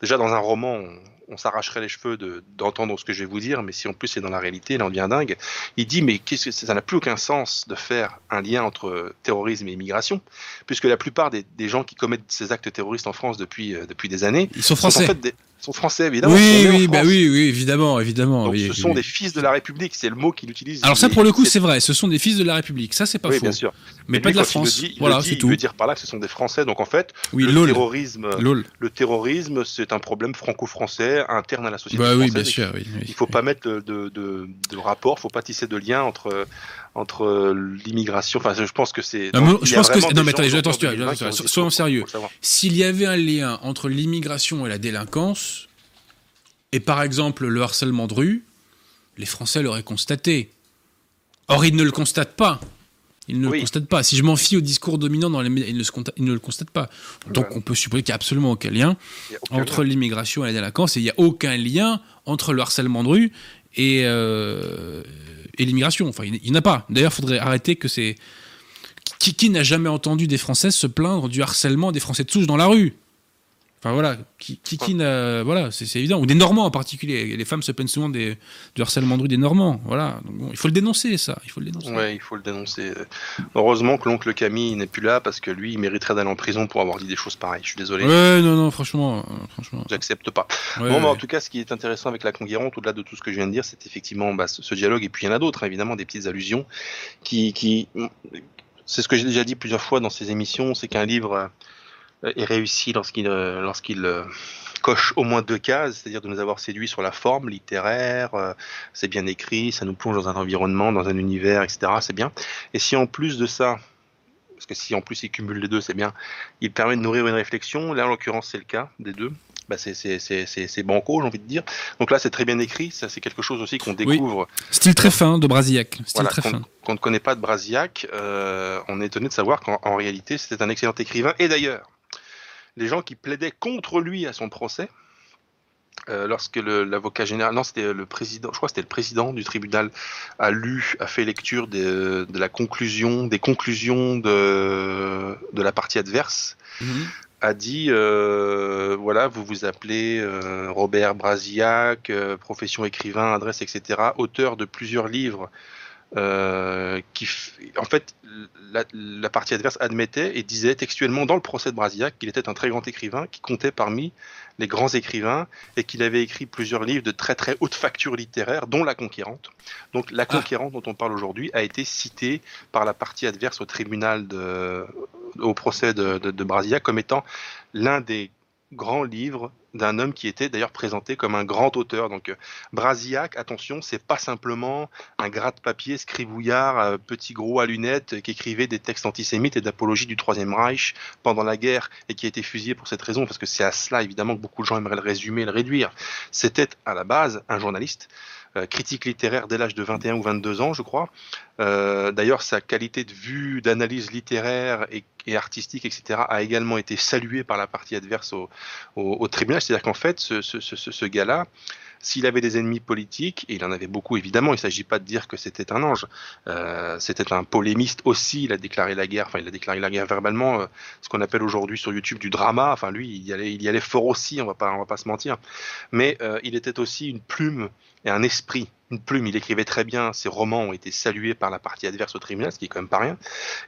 déjà dans un roman, on, on s'arracherait les cheveux de- d'entendre ce que je vais vous dire, mais si en plus c'est dans la réalité, là on devient dingue. Il dit mais qu'est-ce que ça n'a plus aucun sens de faire un lien entre terrorisme et immigration, puisque la plupart des, des gens qui commettent ces actes terroristes en France depuis euh, depuis des années Ils sont sont en français. fait des, sont français évidemment. oui, oui, bah France. oui, oui, évidemment, évidemment. Donc oui, ce oui, sont oui. des fils de la République, c'est le mot qu'il utilise. Alors ça, Il- pour le coup, c'est- vrai. Ce sont des fils de la République. Ça, c'est pas oui, faux. bien sûr. Mais Et pas lui, de la quand il France. dit, il voilà, c'est Il tout. veut dire par là que ce sont des Français. Donc en fait, Oui, le terrorisme, Lol. le terrorisme, c'est un problème franco-français interne à la société Bah oui, française. bien et sûr. Oui, oui, Il faut oui. pas mettre de, de, de, de rapport, faut pas tisser de lien entre entre l'immigration. Enfin, je pense que c'est. Non, mais il je pense que non, mais attendez, attention, soyons sérieux. S'il y avait un lien entre l'immigration et la délinquance, et par exemple le harcèlement de rue, les Français l'auraient constaté. Or, ils ne le constatent pas. Ils ne Oui. le constatent pas. Si je m'en fie au discours dominant dans les médias, ils ne, ils le constatent pas. Donc, Ouais. on peut supposer qu'il n'y a absolument aucun lien aucun entre l'immigration et la délinquance, et il n'y a aucun lien entre le harcèlement de rue et, euh, et l'immigration. Enfin, il n'y en a pas. D'ailleurs, il faudrait arrêter que c'est. Qui, qui n'a jamais entendu des Français se plaindre du harcèlement des Français de souche dans la rue Enfin voilà, qui, qui, qui n'a. Voilà, c'est c'est évident. Ou des Normands en particulier. Les femmes se plaignent souvent des, du harcèlement de rue des Normands. Voilà. Donc, bon, il faut le dénoncer, ça. Il faut le dénoncer. Ouais, il faut le dénoncer. Heureusement que l'oncle Camille n'est plus là parce que lui, il mériterait d'aller en prison pour avoir dit des choses pareilles. Je suis désolé. Ouais, non, non, franchement. euh, franchement. J'accepte pas. Ouais, bon, bah, en tout cas, ce qui est intéressant avec la conquérante, au-delà de tout ce que je viens de dire, c'est effectivement bah, ce, dialogue. Et puis il y en a d'autres, hein, évidemment, des petites allusions qui, qui... c'est ce que j'ai déjà dit plusieurs fois dans ces émissions, c'est qu'un livre euh, est réussi lorsqu'il euh, lorsqu'il euh, coche au moins deux cases, c'est-à-dire de nous avoir séduit sur la forme littéraire, euh, c'est bien écrit, ça nous plonge dans un environnement, dans un univers, etc. C'est bien. Et si en plus de ça, parce que si en plus il cumule les deux, c'est bien, il permet de nourrir une réflexion. Là, en l'occurrence, c'est le cas des deux. Bah, c'est banco, j'ai envie de dire. Donc là, c'est très bien écrit. Ça, c'est quelque chose aussi qu'on découvre. Style très fin de Brasillac. Style Voilà, très qu'on fin. qu'on ne connaît pas de Brasillac. Euh, on est étonné de savoir qu'en en réalité, c'était un excellent écrivain. Et d'ailleurs, les gens qui plaidaient contre lui à son procès, euh, lorsque l'avocat général, non, c'était le président, je crois c'était le président du tribunal, a lu, a fait lecture de, de la conclusion, des conclusions de, de la partie adverse, Mhm. a dit euh, voilà, vous vous appelez euh, Robert Brasillac, profession écrivain, adresse, etc., auteur de plusieurs livres. Euh, qui, en fait, la, la partie adverse admettait et disait textuellement dans le procès de Brasillac qu'il était un très grand écrivain qui comptait parmi les grands écrivains et qu'il avait écrit plusieurs livres de très très haute facture littéraire, dont La Conquérante. Donc La Conquérante dont on parle aujourd'hui a été citée par la partie adverse au tribunal de, au procès de, de, de Brasillac comme étant l'un des grands livres d'un homme qui était d'ailleurs présenté comme un grand auteur. Donc euh, Brasillac, attention, c'est pas simplement un gratte-papier scribouillard, euh, petit gros à lunettes euh, qui écrivait des textes antisémites et d'apologie du Troisième Reich pendant la guerre et qui a été fusillé pour cette raison, parce que c'est à cela évidemment que beaucoup de gens aimeraient le résumer, le réduire. C'était à la base un journaliste, critique littéraire dès l'âge de 21 ou 22 ans, je crois. Euh, D'ailleurs, sa qualité de vue, d'analyse littéraire et, artistique, etc., a également été saluée par la partie adverse au, au, au tribunal. C'est-à-dire qu'en fait, ce, ce, ce, ce gars-là, s'il avait des ennemis politiques, et il en avait beaucoup évidemment, il ne s'agit pas de dire que c'était un ange, euh, c'était un polémiste aussi, il a déclaré la guerre, enfin il a déclaré la guerre verbalement, euh, ce qu'on appelle aujourd'hui sur YouTube du drama, enfin lui il y allait, il y allait fort aussi, on va pas, on va pas se mentir, mais euh, il était aussi une plume et un esprit, une plume, il écrivait très bien, ses romans ont été salués par la partie adverse au tribunal, ce qui est quand même pas rien,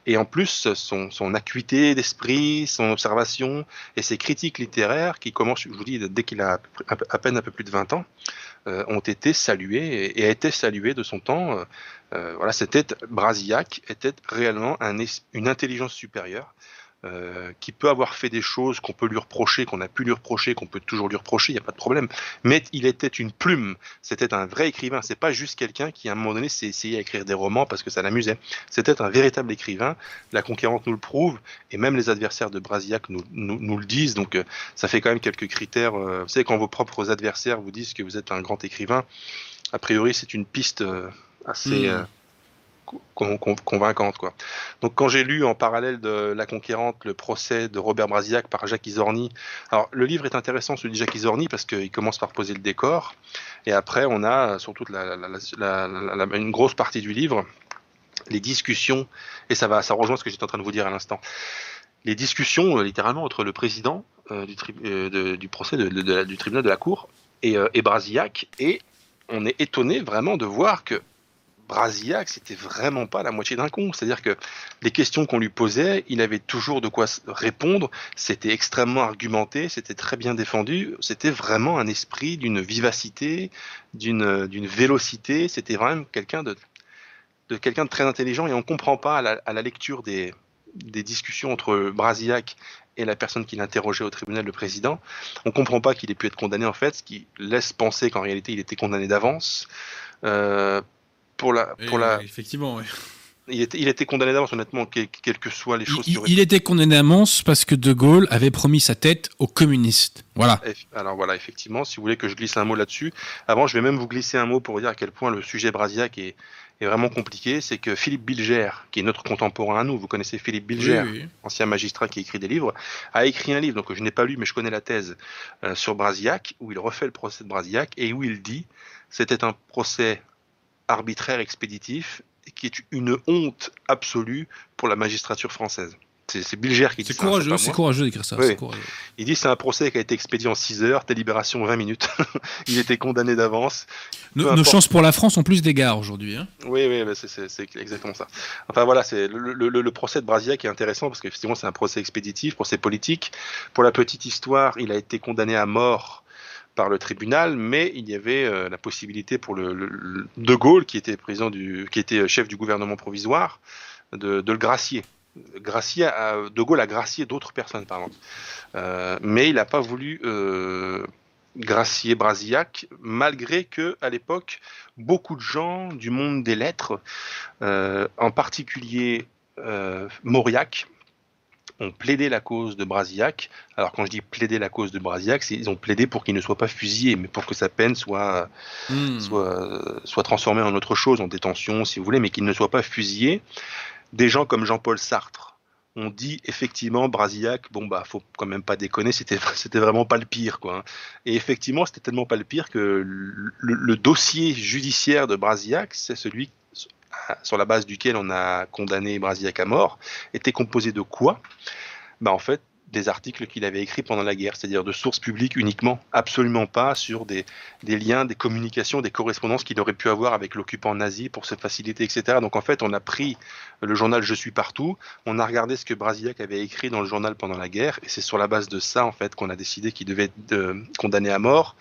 et en plus son, acuité d'esprit, son observation et ses critiques littéraires qui commencent, je vous dis, dès qu'il a à peine un peu plus de 20 ans, euh, ont été salués et, et étaient salués de son temps. Euh, voilà, c'était Brasillac était réellement une intelligence supérieure. Euh, qui peut avoir fait des choses qu'on peut lui reprocher, qu'on a pu lui reprocher, qu'on peut toujours lui reprocher, il n'y a pas de problème. Mais il était une plume, c'était un vrai écrivain. C'est pas juste quelqu'un qui à un moment donné s'est essayé à écrire des romans parce que ça l'amusait. C'était un véritable écrivain. La conquérante nous le prouve et même les adversaires de Brasillac nous, nous, nous le disent. Donc euh, ça fait quand même quelques critères. euh, vous savez, quand vos propres adversaires vous disent que vous êtes un grand écrivain, a priori, c'est une piste euh, assez Mm. Con- con- convaincante. Quoi. Donc, quand j'ai lu en parallèle de La Conquérante le procès de Robert Brasillac par Jacques Isorni, alors le livre est intéressant, celui de Jacques Isorni, parce qu'il commence par poser le décor, et après, on a surtout la, une grosse partie du livre, les discussions, et ça va, ça rejoint ce que j'étais en train de vous dire à l'instant. Les discussions, euh, littéralement, entre le président euh, euh, du procès du tribunal de la Cour et, euh, et Brasillac, et on est étonné vraiment de voir que Brasillac, c'était vraiment pas la moitié d'un con. C'est-à-dire que les questions qu'on lui posait, il avait toujours de quoi répondre. C'était extrêmement argumenté, c'était très bien défendu. C'était vraiment un esprit d'une vivacité, d'une vélocité. C'était vraiment quelqu'un de de quelqu'un de très intelligent et on comprend pas à la, lecture des des discussions entre Brasillac et la personne qui l'interrogeait au tribunal, le président, on comprend pas qu'il ait pu être condamné en fait, ce qui laisse penser qu'en réalité il était condamné d'avance. Euh, pour la, pour Et, la, Effectivement, il était, il était condamné d'avance, honnêtement, que- quelles que soient les choses il- qui auraient il était condamné à Mons parce que De Gaulle avait promis sa tête aux communistes. Voilà. Alors voilà, effectivement, si vous voulez que je glisse un mot là-dessus, avant, je vais même vous glisser un mot pour vous dire à quel point le sujet Brasillac est, est vraiment compliqué. C'est que Philippe Bilger, qui est notre contemporain à nous, vous connaissez Philippe Bilger, Oui, oui. ancien magistrat qui écrit des livres, a écrit un livre, donc que je n'ai pas lu, mais je connais la thèse, euh, sur Brasillac, où il refait le procès de Brasillac et où il dit c'était un procès arbitraire expéditif qui est une honte absolue pour la magistrature française. C'est Bilger qui dit ça, courageux, c'est courageux d'écrire ça. Oui. c'est courageux. Il dit c'est un procès qui a été expédié en 6 heures, délibération 20 minutes. il était condamné d'avance. Nos, chances pour la France ont plus d'égards aujourd'hui. hein. Oui, oui, bah, c'est- exactement ça. Enfin voilà, c'est le, le- le- le procès de Brasillac est intéressant parce qu'effectivement c'est un procès expéditif, procès politique. Pour la petite histoire, il a été condamné à mort par le tribunal, mais il y avait euh, la possibilité pour le, De Gaulle, qui était président du, qui était chef du gouvernement provisoire, de, le gracier. Gracier a- de Gaulle a gracié d'autres personnes, pardon. Euh, mais il n'a pas voulu euh, gracier Brasillac, malgré que à l'époque beaucoup de gens du monde des lettres, euh, en particulier Mauriac, ont plaidé la cause de Brasillac. Alors quand je dis plaider la cause de Brasillac, c'est ils ont plaidé pour qu'il ne soit pas fusillé, mais pour que sa peine soit Hmm. soit, soit transformée en autre chose, en détention si vous voulez, mais qu'il ne soit pas fusillé. Des gens comme Jean-Paul Sartre on dit effectivement Brasillac, bon bah faut quand même pas déconner, c'était c'était vraiment pas le pire quoi. Et effectivement, c'était tellement pas le pire que le, le dossier judiciaire de Brasillac, c'est celui sur la base duquel on a condamné Brasillac à mort, était composé de quoi? Bah en fait des articles qu'il avait écrits pendant la guerre, c'est-à-dire de sources publiques uniquement, absolument pas sur des, des liens, des communications, des correspondances qu'il aurait pu avoir avec l'occupant nazi pour se faciliter, etc. Donc en fait, on a pris le journal Je suis partout, on a regardé ce que Brasillac avait écrit dans le journal pendant la guerre, et c'est sur la base de ça en fait qu'on a décidé qu'il devait être euh, condamné à mort.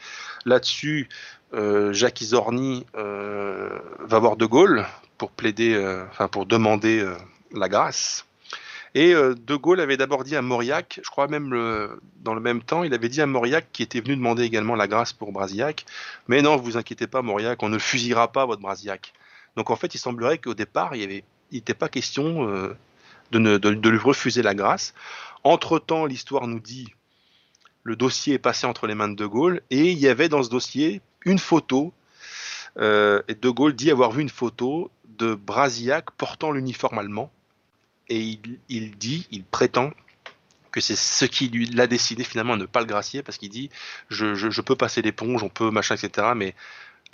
Là-dessus, euh, Jacques Isorni euh, va voir De Gaulle pour plaider, euh, enfin pour demander la grâce. Et De Gaulle avait d'abord dit à Mauriac, je crois même dans le même temps, il avait dit à Mauriac qui était venu demander également la grâce pour Brasillac, mais non, vous inquiétez pas Mauriac, on ne fusillera pas votre Brasillac. Donc en fait, il semblerait qu'au départ, il n'était pas question de, de, lui refuser la grâce. Entre-temps, l'histoire nous dit, le dossier est passé entre les mains de De Gaulle, et il y avait dans ce dossier une photo, euh, et De Gaulle dit avoir vu une photo de Brasillac portant l'uniforme allemand et il, il, dit, il prétend que c'est ce qui lui l'a décidé finalement à ne pas le gracier parce qu'il dit je, je, je, peux passer l'éponge, on peut machin, etc. Mais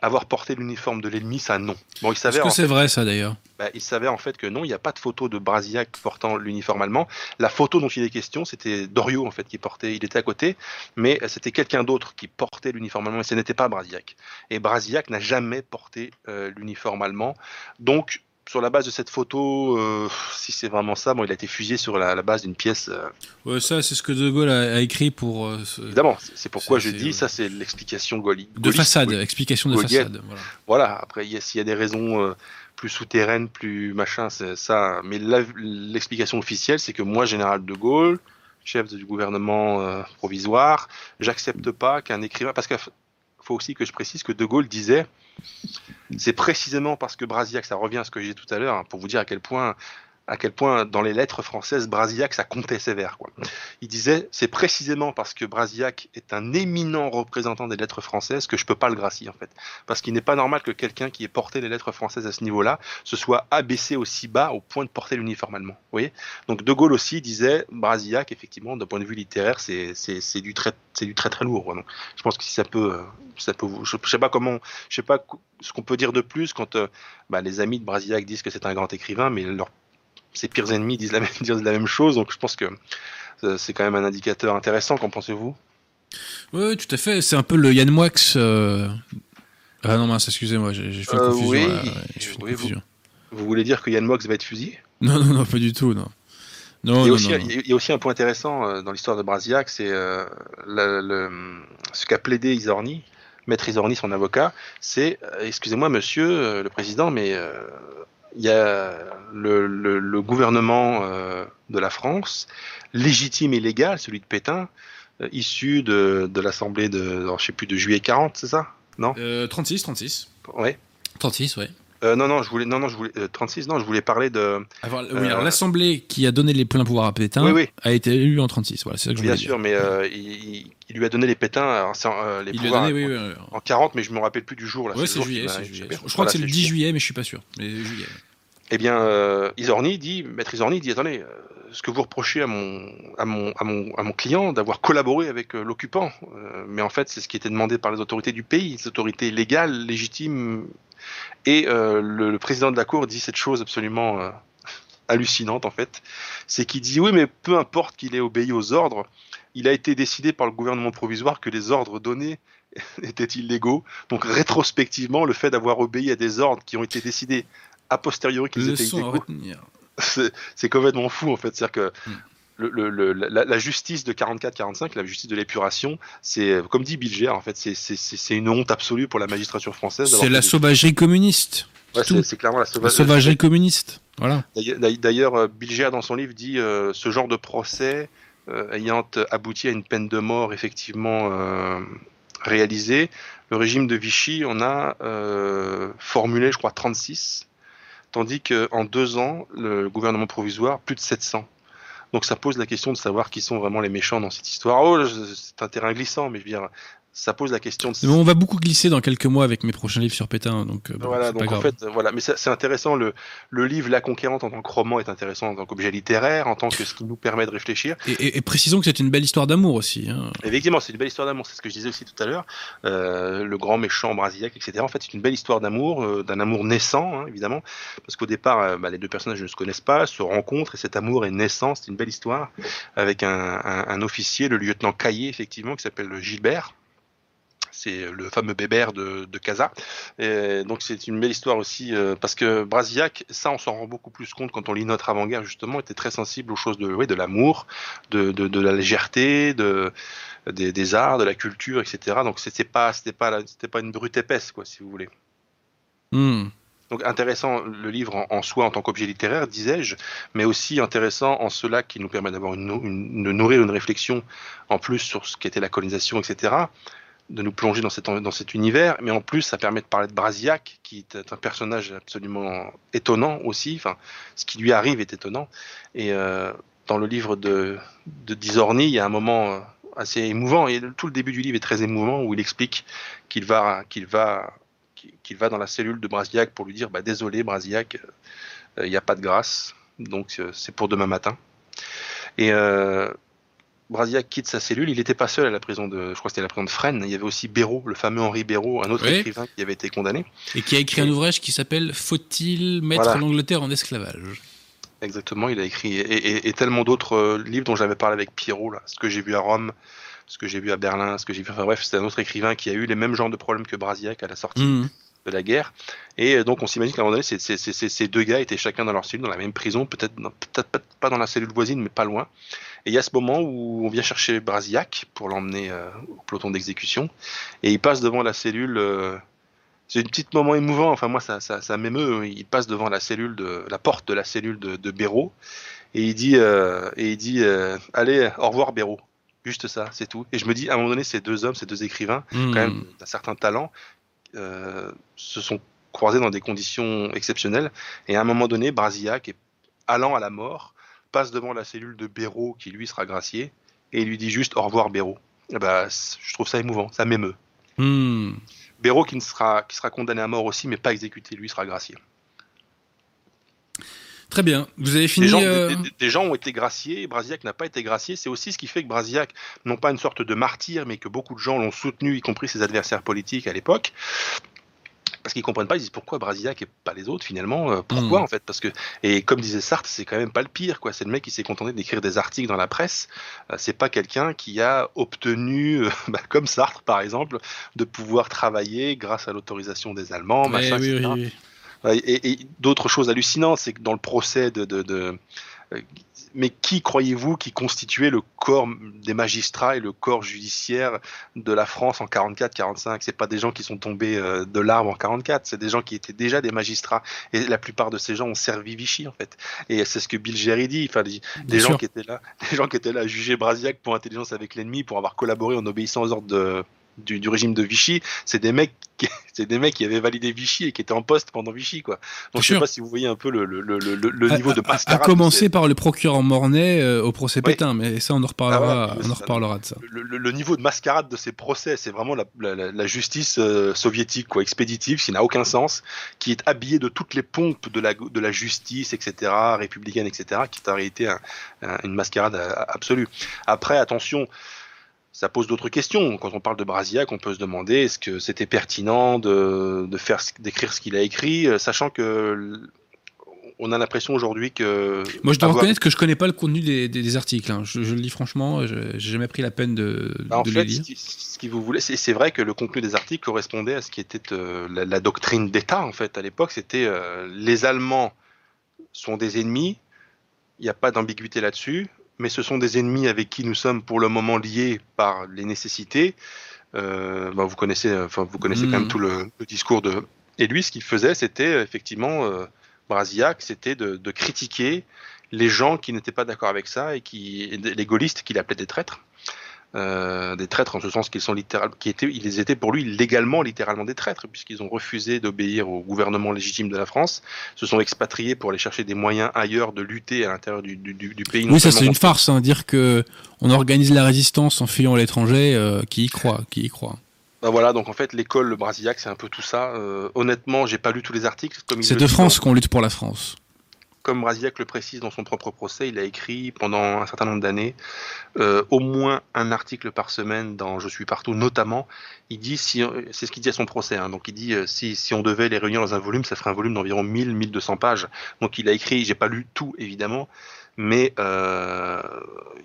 avoir porté l'uniforme de l'ennemi, ça non. Bon, il savait. Est-ce que c'est vrai ça d'ailleurs bah, Il savait en fait que non, il n'y a pas de photo de Brasillac portant l'uniforme allemand. La photo dont il est question, c'était Doriot en fait qui portait, il était à côté, mais c'était quelqu'un d'autre qui portait l'uniforme allemand et ce n'était pas Brasillac. Et Brasillac n'a jamais porté euh, l'uniforme allemand, donc sur la base de cette photo, euh, si c'est vraiment ça, bon, il a été fusillé sur la, la base d'une pièce. Euh... Ouais, ça, c'est ce que De Gaulle a, a écrit pour. Euh, ce... Évidemment, c'est pourquoi je dis, ça, c'est l'explication gaulliste. De façade, explication de façade. Voilà. voilà. après, s'il y a des raisons euh, plus souterraines, plus machin, c'est ça. Mais l'explication officielle, c'est que moi, général De Gaulle, chef du gouvernement provisoire, j'accepte pas qu'un écrivain. Parce qu'il faut aussi que je précise que De Gaulle disait c'est précisément parce que Brasillac, ça revient à ce que j'ai dit tout à l'heure, hein, pour vous dire à quel point à quel point dans les lettres françaises, Brasillac, ça comptait sévère. Quoi. Il disait, c'est précisément parce que Brasillac est un éminent représentant des lettres françaises que je peux pas le gracier, en fait. Parce qu'il n'est pas normal que quelqu'un qui ait porté les lettres françaises à ce niveau-là se soit abaissé aussi bas au point de porter l'uniforme allemand. Vous voyez Donc De Gaulle aussi disait, Brasillac, effectivement, d'un point de vue littéraire, c'est, du très, du très très lourd. Donc, je pense que si ça peut, ça peut je, je sais pas comment, je sais pas ce qu'on peut dire de plus quand euh, bah, les amis de Brasillac disent que c'est un grand écrivain, mais leur ses pires ennemis disent la, même, disent la même chose, donc je pense que euh, c'est quand même un indicateur intéressant, qu'en pensez-vous? Oui, tout à fait, c'est un peu le Yann Moix. Euh... Ah non, mince, excusez-moi, j'ai fait une euh, confusion. Oui, là, fait oui, une confusion. Vous, vous, voulez dire que Yann Moix va être fusillé? Non, non, non, pas du tout, non. Non, il, y non, aussi, non. il, y a aussi un point intéressant dans l'histoire de Brasillac, c'est euh, ce qu'a plaidé Isorni, Maître Isorni, son avocat, c'est, excusez-moi monsieur le président, mais il y a le, le, le gouvernement euh, de la France, légitime et légal, celui de Pétain, euh, issu de, de l'Assemblée de, je sais plus, de juillet 40, c'est ça? Non? Euh, 36, 36. Ouais. 36, ouais. Euh, non, non, je voulais, non, non, je voulais, euh, 36, non, je voulais parler de. Alors, oui, alors l'Assemblée qui a donné les pleins pouvoirs à Pétain oui, oui. a été élue en 36, voilà, c'est ça que je Bien sûr, dire. mais euh, il, il, lui a donné les Pétains, alors, les il pouvoirs donné, oui, en 40, mais je me rappelle plus du jour. Là, ouais, c'est juillet, c'est juillet. Je, je crois voilà, que c'est le 10 juillet, mais je suis pas sûr. Mais juillet. Eh bien, euh, Isorni dit, maître Isorni dit, attendez, euh, ce que vous reprochez à mon, à mon, à mon, à mon client d'avoir collaboré avec euh, l'occupant, euh, mais en fait, c'est ce qui était demandé par les autorités du pays, les autorités légales, légitimes. Et euh, le, le, président de la cour dit cette chose absolument euh, hallucinante, en fait, c'est qu'il dit, oui, mais peu importe qu'il ait obéi aux ordres, il a été décidé par le gouvernement provisoire que les ordres donnés étaient illégaux. Donc, rétrospectivement, le fait d'avoir obéi à des ordres qui ont été décidés a posteriori qu'ils étaient illégaux, c'est complètement fou en fait. C'est-à-dire que hmm. Le, le, la, la, justice de 44-45, la justice de l'épuration, c'est comme dit Bilger, en fait, c'est une honte absolue pour la magistrature française. C'est la sauvagerie communiste. Ouais, c'est clairement la sauvagerie, la sauvagerie communiste. Voilà. D'ailleurs, Bilger dans son livre dit euh, ce genre de procès euh, ayant abouti à une peine de mort effectivement euh, réalisée, le régime de Vichy en a euh, formulé, je crois, 36 tandis qu'en deux ans, le gouvernement provisoire, plus de 700. Donc ça pose la question de savoir qui sont vraiment les méchants dans cette histoire. Oh, c'est un terrain glissant, mais je veux dire, ça pose la question de. on va beaucoup glisser dans quelques mois avec mes prochains livres sur Pétain, donc. Euh, voilà, donc en fait, voilà, mais c'est intéressant. Le, le livre La Conquérante en tant que roman est intéressant en tant qu'objet littéraire, en tant que ce qui nous permet de réfléchir. Et, précisons que c'est une belle histoire d'amour aussi. Hein. Effectivement, c'est une belle histoire d'amour. C'est ce que je disais aussi tout à l'heure. Euh, le grand méchant Brasillac, etc. En fait, c'est une belle histoire d'amour, euh, d'un amour naissant, hein, évidemment, parce qu'au départ, bah, les deux personnages ne se connaissent pas, se rencontrent et cet amour est naissant. C'est une belle histoire avec un, un, un officier, le lieutenant Caillé, effectivement, qui s'appelle Gilbert c'est le fameux Bébert de, de Casa. Et donc c'est une belle histoire aussi euh, parce que Brasillac, ça on s'en rend beaucoup plus compte quand on lit notre avant-guerre justement, était très sensible aux choses de, oui, de l'amour, de, de, de, la légèreté, de des, des, arts, de la culture, etc. Donc c'était pas c'était pas c'était pas une brute épaisse quoi, si vous voulez. Hmm. Donc intéressant le livre en, soi en tant qu'objet littéraire, disais-je, mais aussi intéressant en cela qui nous permet d'avoir une, une, de nourrir une réflexion en plus sur ce qu'était la colonisation, etc de nous plonger dans, cet, univers, mais en plus, ça permet de parler de Brasiac, qui est un personnage absolument étonnant aussi. Enfin, ce qui lui arrive est étonnant. Et euh, dans le livre de, de il y a un moment euh, assez émouvant, et tout le début du livre est très émouvant, où il explique qu'il va, qu'il va, qu'il va dans la cellule de Brasiac pour lui dire bah, Désolé, Brasiac, euh, il n'y a pas de grâce, donc c'est pour demain matin. Et Brasiac quitte sa cellule, il n'était pas seul à la prison de, je crois que c'était la prison de Fresnes. Il y avait aussi Béraud, le fameux Henri Béraud, un autre écrivain qui avait été condamné. Et qui a écrit un ouvrage qui s'appelle Faut-il mettre l'Angleterre en esclavage? Exactement, il a écrit et, tellement d'autres euh, livres dont j'avais parlé avec Pierrot, là, ce que j'ai vu à Rome, ce que j'ai vu à Berlin, ce que j'ai vu. Enfin bref, c'est un autre écrivain qui a eu les mêmes genres de problèmes que Brasiac à la sortie. Mmh. De la guerre. Et euh, donc on s'imagine qu'à un moment donné, ces, deux gars étaient chacun dans leur cellule, dans la même prison, peut-être peut pas dans la cellule voisine, mais pas loin. Et il y a ce moment où on vient chercher Brasiac pour l'emmener euh, au peloton d'exécution, et il passe devant la cellule. Euh, c'est un petit moment émouvant. Enfin moi ça, ça, ça m'émeut. Il passe devant la cellule de la porte de la cellule de, de Béraud et il dit euh, et il dit allez au revoir Béraud. Juste ça, c'est tout. Et je me dis à un moment donné ces deux hommes, ces deux écrivains, quand même hmm. d'un certain talent, se sont croisés dans des conditions exceptionnelles. Et à un moment donné, Brasillac allant à la mort passe devant la cellule de Béraud qui lui sera gracié et il lui dit juste au revoir Béraud. Eh ben, je trouve ça émouvant, ça m'émeut. Hmm. Béraud qui, ne sera, qui sera condamné à mort aussi, mais pas exécuté, lui sera gracié. Très bien, vous avez fini. Des gens, euh, des, gens ont été graciés, Brasillac n'a pas été gracié. C'est aussi ce qui fait que Brasillac, non pas une sorte de martyr, mais que beaucoup de gens l'ont soutenu, y compris ses adversaires politiques à l'époque parce qu'ils comprennent pas, ils disent pourquoi Brasillac et pas les autres finalement euh, Pourquoi hmm. en fait? Parce que et comme disait Sartre, c'est quand même pas le pire quoi. C'est le mec qui s'est contenté d'écrire des articles dans la presse. Euh, c'est pas quelqu'un qui a obtenu, euh, bah, comme Sartre par exemple, de pouvoir travailler grâce à l'autorisation des Allemands, machin, oui, Et, et d'autres choses hallucinantes, c'est que dans le procès de, de, de mais qui croyez-vous qui constituait le corps des magistrats et le corps judiciaire de la France en 44-45 C'est pas des gens qui sont tombés euh, de l'arbre en 44, c'est des gens qui étaient déjà des magistrats. Et la plupart de ces gens ont servi Vichy en fait. Et c'est ce que Bill Jerry dit. Enfin, des gens qui étaient là, des gens qui étaient là à juger Brasiac pour intelligence avec l'ennemi, pour avoir collaboré en obéissant aux ordres de du, régime de Vichy, c'est des mecs qui, c'est des mecs qui avaient validé Vichy et qui étaient en poste pendant Vichy quoi. Donc je sais pas si vous voyez un peu le, le, le, le niveau de mascarade. À commencer par le procureur Mornay euh, au procès Pétain, mais ça on en reparlera, ah on en reparlera de ça. Le, niveau de mascarade de ces procès, c'est vraiment la, la, justice euh, soviétique quoi, expéditive, qui n'a aucun sens, qui est habillée de toutes les pompes de la, de la justice, etc., républicaine, etc., qui est en réalité une mascarade euh, absolue. Après, attention ça pose d'autres questions. Quand on parle de Brasiac, on peut se demander est-ce que c'était pertinent de, de faire d'écrire ce qu'il a écrit, euh, sachant que on a l'impression aujourd'hui que. Moi, je dois reconnaître que je connais pas le contenu des, des, articles. Hein. Je, le dis franchement, j'ai jamais pris la peine de, bah, en fait, lire. Ce qui, vous voulez, c'est vrai que le contenu des articles correspondait à ce qui était euh, la, doctrine d'État en fait à l'époque. C'était euh, les Allemands sont des ennemis. Il n'y a pas d'ambiguïté là-dessus mais ce sont des ennemis avec qui nous sommes pour le moment liés par les nécessités. Euh, bah, vous connaissez, enfin vous connaissez quand même mm. tout le, discours de. Et lui, ce qu'il faisait, c'était effectivement euh, Brasillac, c'était de, critiquer les gens qui n'étaient pas d'accord avec ça et qui les gaullistes qu'il appelait des traîtres. Euh, des traîtres en ce sens qu'ils sont littéralement, qui étaient, ils étaient pour lui légalement, littéralement des traîtres, puisqu'ils ont refusé d'obéir au gouvernement légitime de la France, se sont expatriés pour aller chercher des moyens ailleurs de lutter à l'intérieur du, du, du, pays. Oui, ça c'est une farce, hein, dire que on organise la résistance en fuyant à l'étranger, euh, qui y croit, qui y croit. Ben voilà, donc en fait l'école le Brasillac c'est un peu tout ça. Euh, honnêtement, j'ai pas lu tous les articles. C'est de France qu'on lutte pour la France comme Brasillac le précise dans son propre procès, il a écrit pendant un certain nombre d'années euh, au moins un article par semaine dans Je suis partout, notamment. Il dit, si, c'est ce qu'il dit à son procès, hein, donc il dit euh, si, si on devait les réunir dans un volume, ça ferait un volume d'environ 1000-1200 pages. Donc il a écrit, j'ai pas lu tout évidemment, mais euh,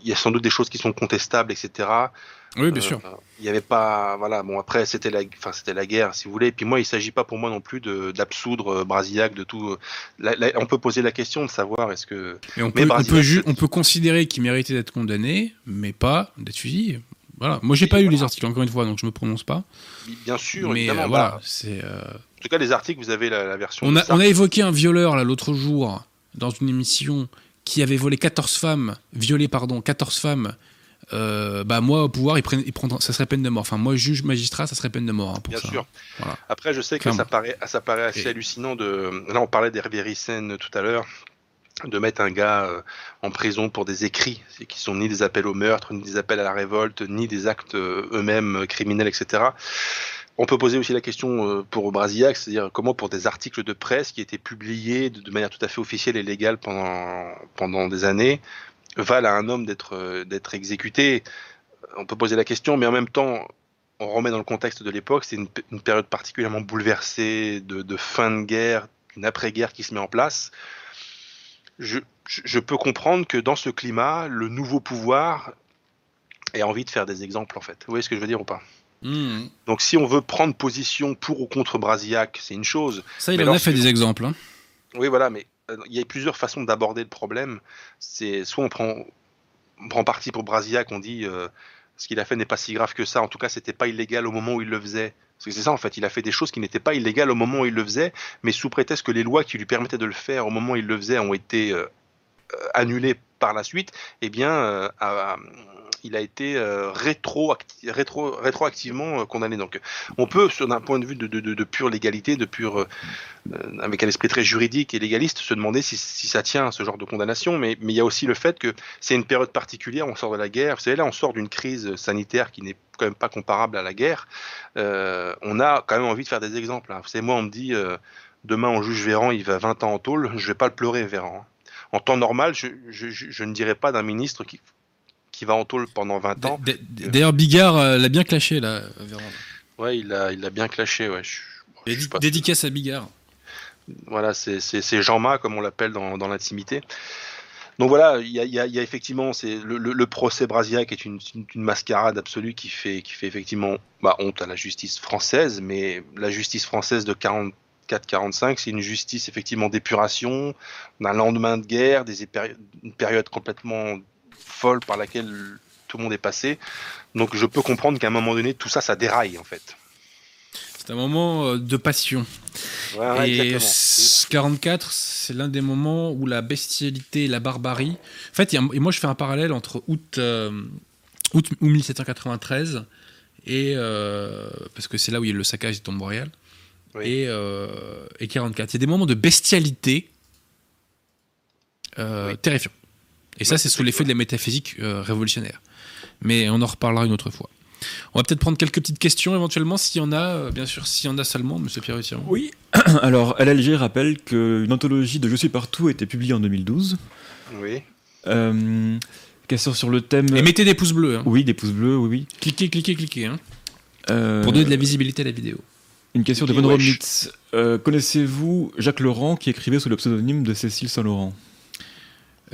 il y a sans doute des choses qui sont contestables, etc. Oui, bien sûr. Il n'y avait pas, voilà. Bon, après, c'était la, enfin, c'était la guerre, si vous voulez. Et puis moi, il ne s'agit pas pour moi non plus de d'absoudre euh, Brasillac de tout. Euh, on peut poser la question de savoir est-ce que. Mais on, peut, on, peut, considérer qu'il méritait d'être condamné, mais pas d'être fusillé. Voilà. Moi, j'ai pas lu les articles encore une fois, donc je me prononce pas. Bien sûr, mais évidemment. voilà, bah, c'est. En tout cas, les articles, vous avez la, version. On a, on a évoqué un violeur là l'autre jour dans une émission qui avait volé 14 femmes, violé pardon, 14 femmes euh, bah moi au pouvoir il, prend, il ça serait peine de mort. Enfin moi juge magistrat ça serait peine de mort hein, pour bien ça. sûr. Après je sais que ça paraît ça paraît assez hallucinant de là on parlait d'Hervé Ryssen tout à l'heure de mettre un gars euh, en prison pour des écrits qui sont ni des appels au meurtre ni des appels à la révolte ni des actes euh, eux-mêmes criminels etc on peut poser aussi la question pour Brasillac, c'est-à-dire comment pour des articles de presse qui étaient publiés de, manière tout à fait officielle et légale pendant, pendant des années, valent à un homme d'être euh, d'être exécuté. On peut poser la question, mais en même temps, on remet dans le contexte de l'époque, c'est une, période particulièrement bouleversée de, fin de guerre, une après-guerre qui se met en place. Je, je, peux comprendre que dans ce climat, le nouveau pouvoir ait envie de faire des exemples, en fait. Vous voyez ce que je veux dire ou pas? Hmm. Donc si on veut prendre position pour ou contre Brasillac, c'est une chose. Ça, il en a fait des exemples. Hein. Oui, voilà, mais euh, il y a plusieurs façons d'aborder le problème. C'est soit on prend, on prend parti pour Brasillac, on dit euh, ce qu'il a fait n'est pas si grave que ça. En tout cas, c'était pas illégal au moment où il le faisait. c'est ça en fait, il a fait des choses qui n'étaient pas illégales au moment où il le faisait, mais sous prétexte que les lois qui lui permettaient de le faire au moment où il le faisait ont été euh, annulées par la suite. Eh bien, il a été euh, rétro, rétro, rétroactivement euh, condamné. Donc, on peut, d'un point de vue de, pure légalité, de euh, avec un esprit très juridique et légaliste, se demander si, ça tient à ce genre de condamnation. Mais, il y a aussi le fait que c'est une période particulière. On sort de la guerre. Vous savez, là, on sort d'une crise sanitaire qui n'est quand même pas comparable à la guerre. on a quand même envie de faire des exemples. Hein. Vous savez, moi, on me dit demain, on juge Véran, il va 20 ans en tôle. Je vais pas le pleurer, Véran. Hein. En temps normal, je ne dirais pas d'un ministre qui, qui va en tôle pendant 20 ans. D'ailleurs, Bigard euh, l'a bien clashé, là, Ouais, il l'a il a bien clashé, ouais. Dédicace à Bigard. Voilà, c'est Jean-Ma, comme on l'appelle dans, l'intimité. Donc voilà, il y a, effectivement c'est le, procès Brasillac est une, une, mascarade absolue qui fait, qui fait effectivement bah, honte à la justice française, mais la justice française de 44-45, c'est une justice effectivement d'épuration, d'un lendemain de guerre, des une période complètement folle par laquelle tout le monde est passé. Donc je peux comprendre qu'à un moment donné, tout ça, ça déraille en fait. C'est un moment euh, de passion. et 44, c'est l'un des moments où la bestialité, la barbarie. En fait, et moi je fais un parallèle entre août, euh, août 1793 et euh, parce que c'est là où il y a le saccage des tombes royales et, et 44. Il y a des moments de bestialité terrifiants. Et ça, c'est sous l'effet de la métaphysique euh, révolutionnaire. Mais on en reparlera une autre fois. On va peut-être prendre quelques petites questions éventuellement, s'il y en a, euh, bien sûr, s'il y en a seulement, monsieur Pierre Oui, alors LLG rappelle qu'une anthologie de Je suis partout a été publiée en 2012. Oui. Euh, question sur le thème. Et mettez des pouces bleus. Hein. Oui, des pouces bleus, oui, oui. Cliquez, cliquez, cliquez. Hein. Pour donner de la visibilité à la vidéo. Une question de Von Connaissez-vous Jacques Laurent qui écrivait sous le pseudonyme de Cécile Saint-Laurent?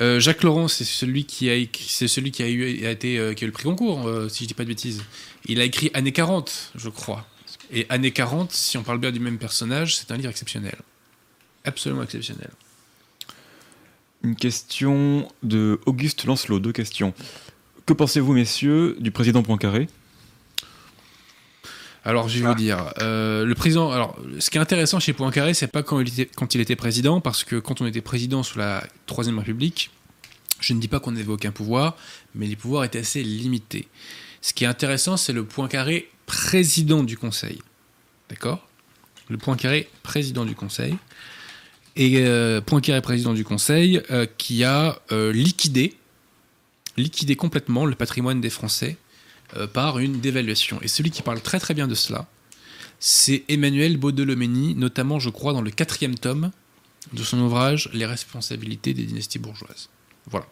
Euh, Jacques Laurent, c'est celui qui a c'est celui a eu, été, euh, qui a eu le prix concours, euh, si je dis pas de bêtises. Il a écrit Années 40, je crois. Et Années 40, si on parle bien du même personnage, c'est un livre exceptionnel. Absolument exceptionnel. Une question de Auguste Lancelot, deux questions. Que pensez-vous, messieurs, du président Poincaré? Alors, je vais vous dire, euh, le président. Alors, ce qui est intéressant chez Poincaré, c'est pas quand il, était, président, parce que quand on était président sous la Troisième République, je ne dis pas qu'on n'avait aucun pouvoir, mais les pouvoirs étaient assez limités. Ce qui est intéressant, c'est le point carré président du Conseil. D'accord? Le point carré président du Conseil. Et euh, point carré président du Conseil euh, qui a liquidé, liquidé complètement le patrimoine des Français par une dévaluation. Et celui qui parle très très bien de cela, c'est Emmanuel Baudelomény, notamment je crois dans le quatrième tome de son ouvrage Les responsabilités des dynasties bourgeoises. Voilà.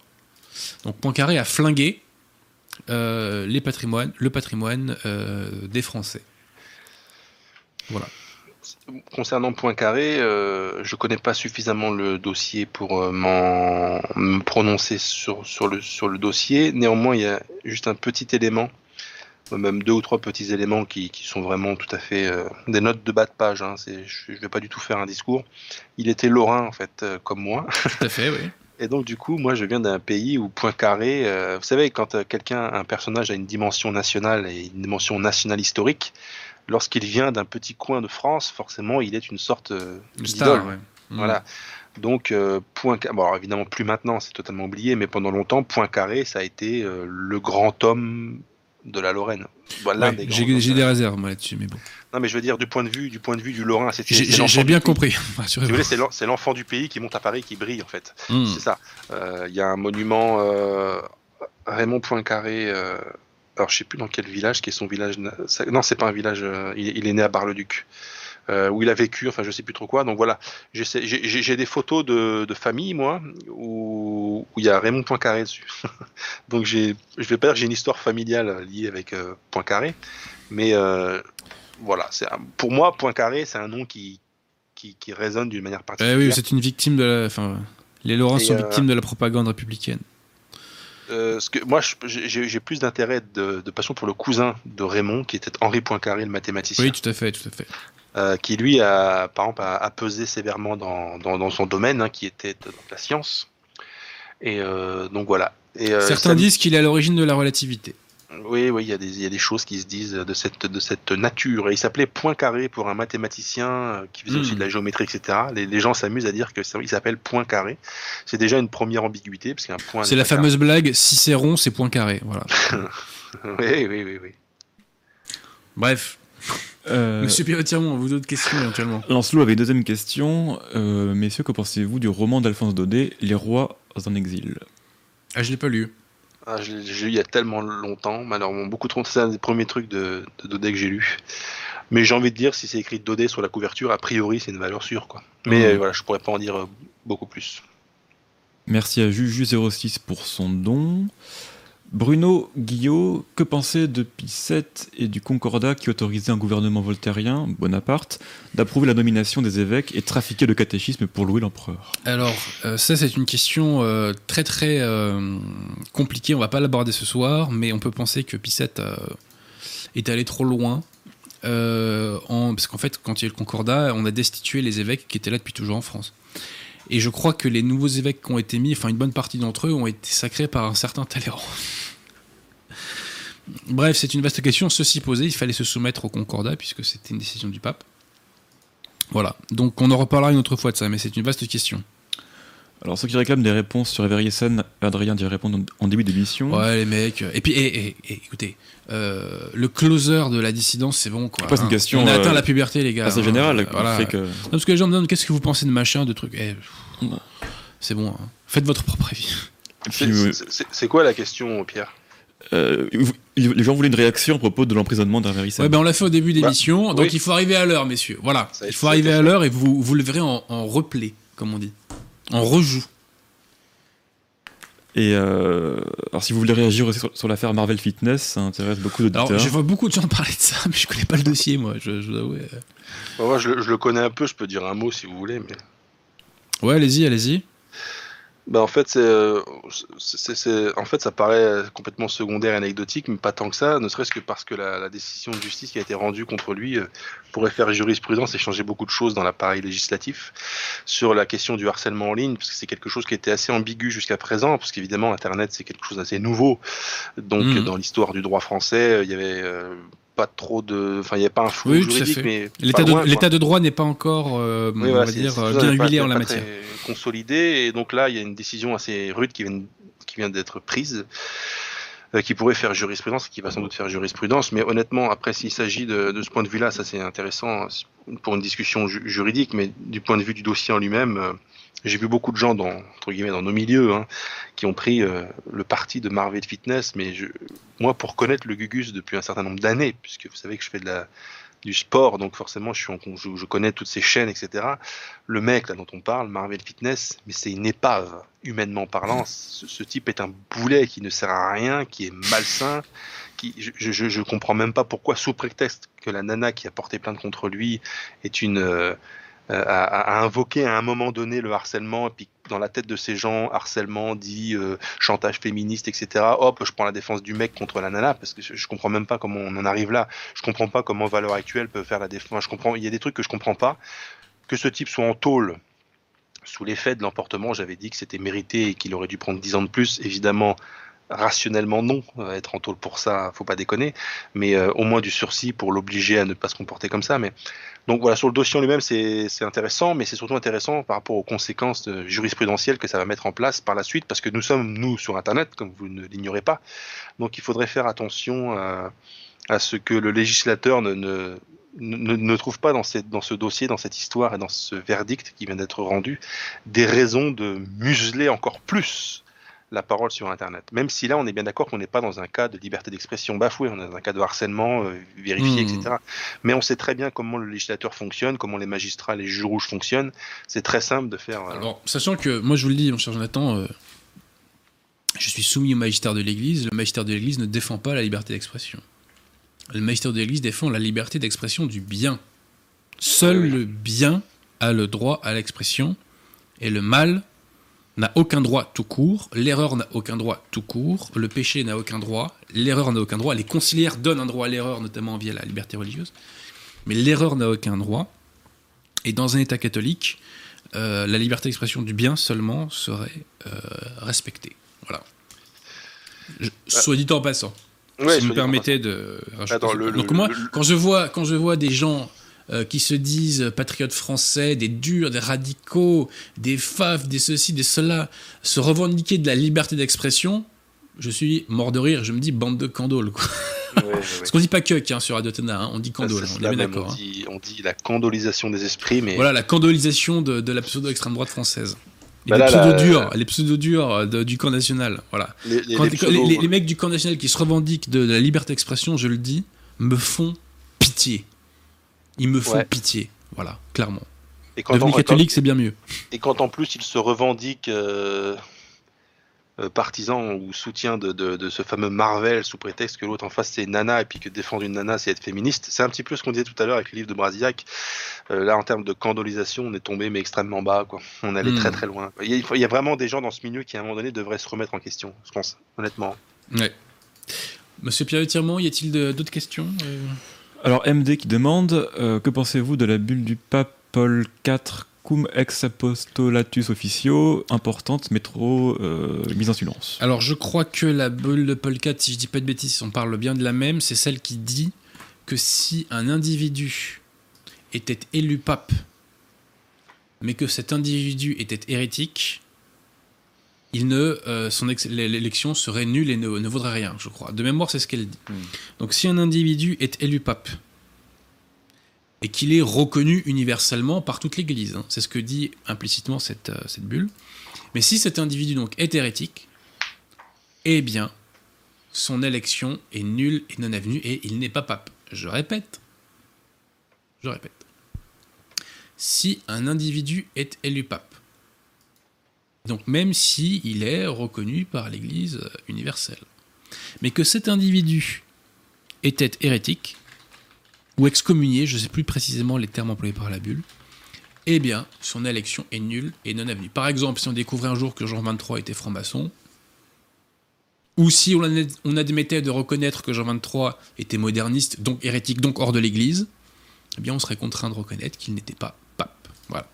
Donc Poincaré a flingué les patrimoines, le patrimoine des Français. Voilà concernant Poincaré, euh, je connais pas suffisamment le dossier pour euh, me prononcer sur le dossier. Néanmoins, il y a juste un petit élément, même deux ou trois petits éléments qui, qui sont vraiment tout à fait euh, des notes de bas de page. Hein. je ne vais pas du tout faire un discours. Il était lorrain, en fait, euh, comme moi. Tout à fait, oui. Et donc, du coup, moi, je viens d'un pays où Poincaré, vous savez, quand quelqu'un, un personnage a une dimension nationale et une dimension nationale historique, lorsqu'il vient d'un petit coin de France, forcément, il est une sorte euh, d'idole. Mm. Voilà. Donc, euh, point bon, alors évidemment, plus maintenant, c'est totalement oublié, mais pendant longtemps, Poincaré, ça a été euh, le grand homme de la Lorraine. J'ai des réserves, moi, là-dessus, mais bon. Non, mais je veux dire, du point de vue du, point de vue du Lorrain, c'est J'ai bien compris. c'est l'enfant du pays qui monte à Paris, qui brille, en fait. Mm. C'est ça. Il y a un monument Raymond Poincaré alors je sais plus dans quel village, qui est son village. Non, c'est pas un village. Euh, il, est né à Bar-le-Duc. Euh, où il a vécu, enfin je sais plus trop quoi. Donc voilà, j'ai des photos de, famille, moi, où, il y a Raymond Poincaré dessus. Donc je vais pas dire que j'ai une histoire familiale liée avec euh, Poincaré, mais voilà, pour moi Poincaré, c'est un nom qui, qui, résonne d'une manière particulière. Eh oui, c'est une victime de la, enfin, les Laurents sont victimes de la propagande républicaine. Euh, ce que, moi, j'ai plus d'intérêt, de, passion pour le cousin de Raymond, qui était Henri Poincaré, le mathématicien. Oui, tout à fait, tout à fait. Euh, qui lui a, par exemple, a, pesé sévèrement dans, dans, son domaine, hein, qui était la science. Et euh, donc voilà. Et, Certains disent qu'il est à l'origine de la relativité. Oui, oui, il y, a des, il y, a des choses qui se disent de cette, de cette nature. Et il s'appelait Poincaré pour un mathématicien euh, qui faisait aussi de la hmm. géométrie, etc. Les, gens s'amusent à dire que il s'appelle Poincaré. C'est déjà une première ambiguïté parce qu'un point. C'est la fameuse blague Cicéron, c'est Poincaré, voilà. oui, oui, oui, oui. Bref. Euh... Monsieur Pirotiamon, vous d'autres questions éventuellement Lancelot avait une deuxième question. Euh, messieurs, que pensez-vous du roman d'Alphonse Daudet, Les rois en exil? Ah, je l'ai pas lu. Ah, j'ai lu il y a tellement longtemps, malheureusement beaucoup trop. C'est un des premiers trucs de, de Daudet que j'ai lu. Mais j'ai envie de dire, si c'est écrit Daudet sur la couverture, a priori c'est une valeur sûre. Quoi. Mais mmh. euh, voilà, je pourrais pas en dire euh, beaucoup plus. Merci à Juju06 pour son don. Bruno Guillot, que penser de VII et du Concordat qui autorisait un gouvernement voltairien, Bonaparte, d'approuver la nomination des évêques et trafiquer le catéchisme pour louer l'empereur? Alors, euh, ça c'est une question euh, très très euh, compliquée, on va pas l'aborder ce soir, mais on peut penser que VII est allé trop loin. En, parce qu'en fait, quand il y a eu le Concordat, on a destitué les évêques qui étaient là depuis toujours en France. Et je crois que les nouveaux évêques qui ont été mis, enfin une bonne partie d'entre eux, ont été sacrés par un certain Talleyrand. Bref, c'est une vaste question. Ceci posé, il fallait se soumettre au Concordat puisque c'était une décision du pape. Voilà. Donc on en reparlera une autre fois de ça, mais c'est une vaste question. Alors ceux qui réclament des réponses sur Everyesen, Adrien dit répondre en début d'émission. Ouais les mecs. Et puis écoutez, euh, le closer de la dissidence c'est bon quoi. une hein. question, on a atteint euh, la puberté les gars. C'est général. Voilà. que... Non, parce que les gens me demandent qu'est-ce que vous pensez de machin, de trucs? Eh, c'est bon. Hein. Faites votre propre avis. C'est quoi la question Pierre? euh, les gens voulaient une réaction à propos de l'emprisonnement d'Averissem. Ouais, ben on l'a fait au début d'émission, bah, donc il faut arriver à l'heure, messieurs. Voilà, il faut arriver à l'heure et vous, vous le verrez en, en replay, comme on dit. On rejoue. Et euh, alors, si vous voulez réagir aussi sur, l'affaire Marvel Fitness, ça intéresse beaucoup d'auditeurs. Alors, je vois beaucoup de gens parler de ça, mais je connais pas le dossier, moi. Je, je bah, moi, je, je, le connais un peu. Je peux dire un mot si vous voulez, mais. Ouais, allez-y, allez-y. Bah en fait, euh, c'est, en fait, ça paraît complètement secondaire et anecdotique, mais pas tant que ça, ne serait-ce que parce que la, décision de justice qui a été rendue contre lui euh, pourrait faire jurisprudence et changer beaucoup de choses dans l'appareil législatif sur la question du harcèlement en ligne, parce que c'est quelque chose qui était assez ambigu jusqu'à présent, parce qu'évidemment, Internet, c'est quelque chose d'assez nouveau. Donc, mmh. dans l'histoire du droit français, il y avait euh, pas trop de. Enfin, il n'y a pas un flou juridique, mais. L'état de, de, droit n'est pas encore, euh, on va dire, bien huilé en la matière. Consolidé, et donc là, il y a une décision assez rude qui vient, qui vient d'être prise. Qui pourrait faire jurisprudence, qui va sans doute faire jurisprudence. Mais honnêtement, après, s'il s'agit de, ce point de vue-là, ça c'est intéressant pour une discussion juridique, mais du point de vue du dossier en lui-même, j'ai vu beaucoup de gens dans entre guillemets dans nos milieux hein, qui ont pris le parti de Marvel Fitness, mais je, moi pour connaître le Gugus depuis un certain nombre d'années, puisque vous savez que je fais de la du sport, donc forcément je, suis en, je, je, connais toutes ces chaînes, etc. Le mec là dont on parle, Marvel Fitness, mais c'est une épave, humainement parlant. Ce, ce, type est un boulet qui ne sert à rien, qui est malsain, qui, je, je, je comprends même pas pourquoi, sous prétexte que la nana qui a porté plainte contre lui est une euh, euh, à, invoquer à un moment donné le harcèlement, et puis dans la tête de ces gens, harcèlement dit euh, chantage féministe, etc. Hop, je prends la défense du mec contre la nana, parce que je, je, comprends même pas comment on en arrive là. Je comprends pas comment valeur actuelle peut faire la défense. Je comprends, il y a des trucs que je comprends pas. Que ce type soit en tôle sous l'effet de l'emportement, j'avais dit que c'était mérité et qu'il aurait dû prendre 10 ans de plus. Évidemment, rationnellement non, euh, être en tôle pour ça, faut pas déconner, mais euh, au moins du sursis pour l'obliger à ne pas se comporter comme ça. Mais donc voilà, sur le dossier en lui-même, c'est intéressant, mais c'est surtout intéressant par rapport aux conséquences jurisprudentielles que ça va mettre en place par la suite, parce que nous sommes nous sur Internet, comme vous ne l'ignorez pas, donc il faudrait faire attention à, à ce que le législateur ne, ne ne, ne, trouve pas dans, cette, dans ce dossier, dans cette histoire et dans ce verdict qui vient d'être rendu, des raisons de museler encore plus la parole sur Internet. Même si là, on est bien d'accord qu'on n'est pas dans un cas de liberté d'expression bafouée, on est dans un cas de harcèlement euh, vérifié, mmh. etc. Mais on sait très bien comment le législateur fonctionne, comment les magistrats, les juges rouges fonctionnent. C'est très simple de faire. Euh... Alors, sachant que, moi je vous le dis, mon cher Jonathan, euh, je suis soumis au magistère de l'Église. Le magistère de l'Église ne défend pas la liberté d'expression. Le magistère de l'Église défend la liberté d'expression du bien. Seul oui. le bien a le droit à l'expression et le mal n'a aucun droit tout court, l'erreur n'a aucun droit tout court, le péché n'a aucun droit, l'erreur n'a aucun droit, les conciliaires donnent un droit à l'erreur, notamment via la liberté religieuse, mais l'erreur n'a aucun droit, et dans un État catholique, euh, la liberté d'expression du bien seulement serait euh, respectée. Voilà. Je, soit dit en passant. Ouais, si vous me permettez de. Attends, le, Donc le, moi, quand je vois quand je vois des gens euh, qui se disent patriotes français, des durs, des radicaux, des faf, des ceci, des cela, se revendiquer de la liberté d'expression, je suis mort de rire. Je me dis bande de candoles. Quoi. Ouais, ouais, Parce qu'on dit pas que hein, sur Radio hein, on dit candole. On est bien d'accord. On, dit, on dit la candolisation des esprits, mais voilà la candolisation de, de la pseudo extrême droite française. Et bah les, pseudo -durs, la... les pseudo-durs du camp national. Voilà. Les, les, Quand, pseudo... les, mecs du camp national qui se revendiquent de, de la liberté d'expression, je le dis, me font pitié. Ils me font ouais. pitié. Voilà, clairement. Et quand Devenir catholique, c'est bien mieux. Et quand en plus ils se revendiquent euh, euh, partisans ou soutiens de, de, de, ce fameux Marvel sous prétexte que l'autre en face c'est Nana et puis que défendre une Nana c'est être féministe, c'est un petit peu ce qu'on disait tout à l'heure avec le livre de Brasillac. Euh, là en termes de candolisation, on est tombé mais extrêmement bas. Quoi. On allait mmh. très très loin. Il y, a, il y, a, vraiment des gens dans ce milieu qui à un moment donné devraient se remettre en question, je pense, honnêtement. Ouais. Monsieur Pierre Tirmont, y a-t-il d'autres questions euh... Alors MD qui demande euh, que pensez-vous de la bulle du pape Paul IV cum ex apostolatus officio importante mais trop euh, mise en silence? Alors je crois que la bulle de Paul IV, si je dis pas de bêtises, on parle bien de la même, c'est celle qui dit que si un individu était élu pape, mais que cet individu était hérétique, il ne, euh, son l'élection serait nulle et ne, ne, vaudrait rien, je crois. De mémoire, c'est ce qu'elle dit. Mmh. Donc, si un individu est élu pape et qu'il est reconnu universellement par toute l'Église, hein, c'est ce que dit implicitement cette, euh, cette bulle. Mais si cet individu donc est hérétique, eh bien, son élection est nulle et non avenue et il n'est pas pape. Je répète. Je répète. Si un individu est élu pape donc même si est reconnu par l'Église universelle. Mais que cet individu était hérétique, ou excommunié, je ne sais plus précisément les termes employés par la bulle, eh bien, son élection est nulle et non avenue. Par exemple, si on découvrait un jour que Jean 23 était franc-maçon, ou si on admettait de reconnaître que Jean 23 était moderniste, donc hérétique, donc hors de l'Église, eh bien, on serait contraint de reconnaître qu'il n'était pas pape. Voilà.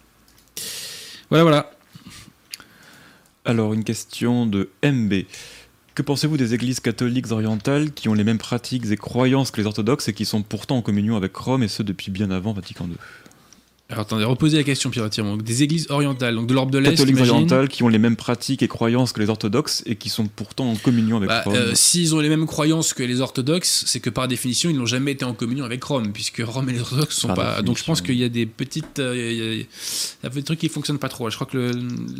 Voilà, voilà. Alors, une question de MB. Que pensez-vous des églises catholiques orientales qui ont les mêmes pratiques et croyances que les orthodoxes et qui sont pourtant en communion avec Rome et ce depuis bien avant Vatican II Alors attendez, reposez la question, Pierre Donc, Des églises orientales, donc de l'Europe de l'Est, catholiques orientales qui ont les mêmes pratiques et croyances que les orthodoxes et qui sont pourtant en communion avec Bah, Rome. euh, S'ils ont les mêmes croyances que les orthodoxes, c'est que par définition, ils n'ont jamais été en communion avec Rome, puisque Rome et les orthodoxes sont Par pas. Donc je pense qu'il y a des petites. euh, il y a- il y a- des trucs qui fonctionnent pas trop. Je crois que le,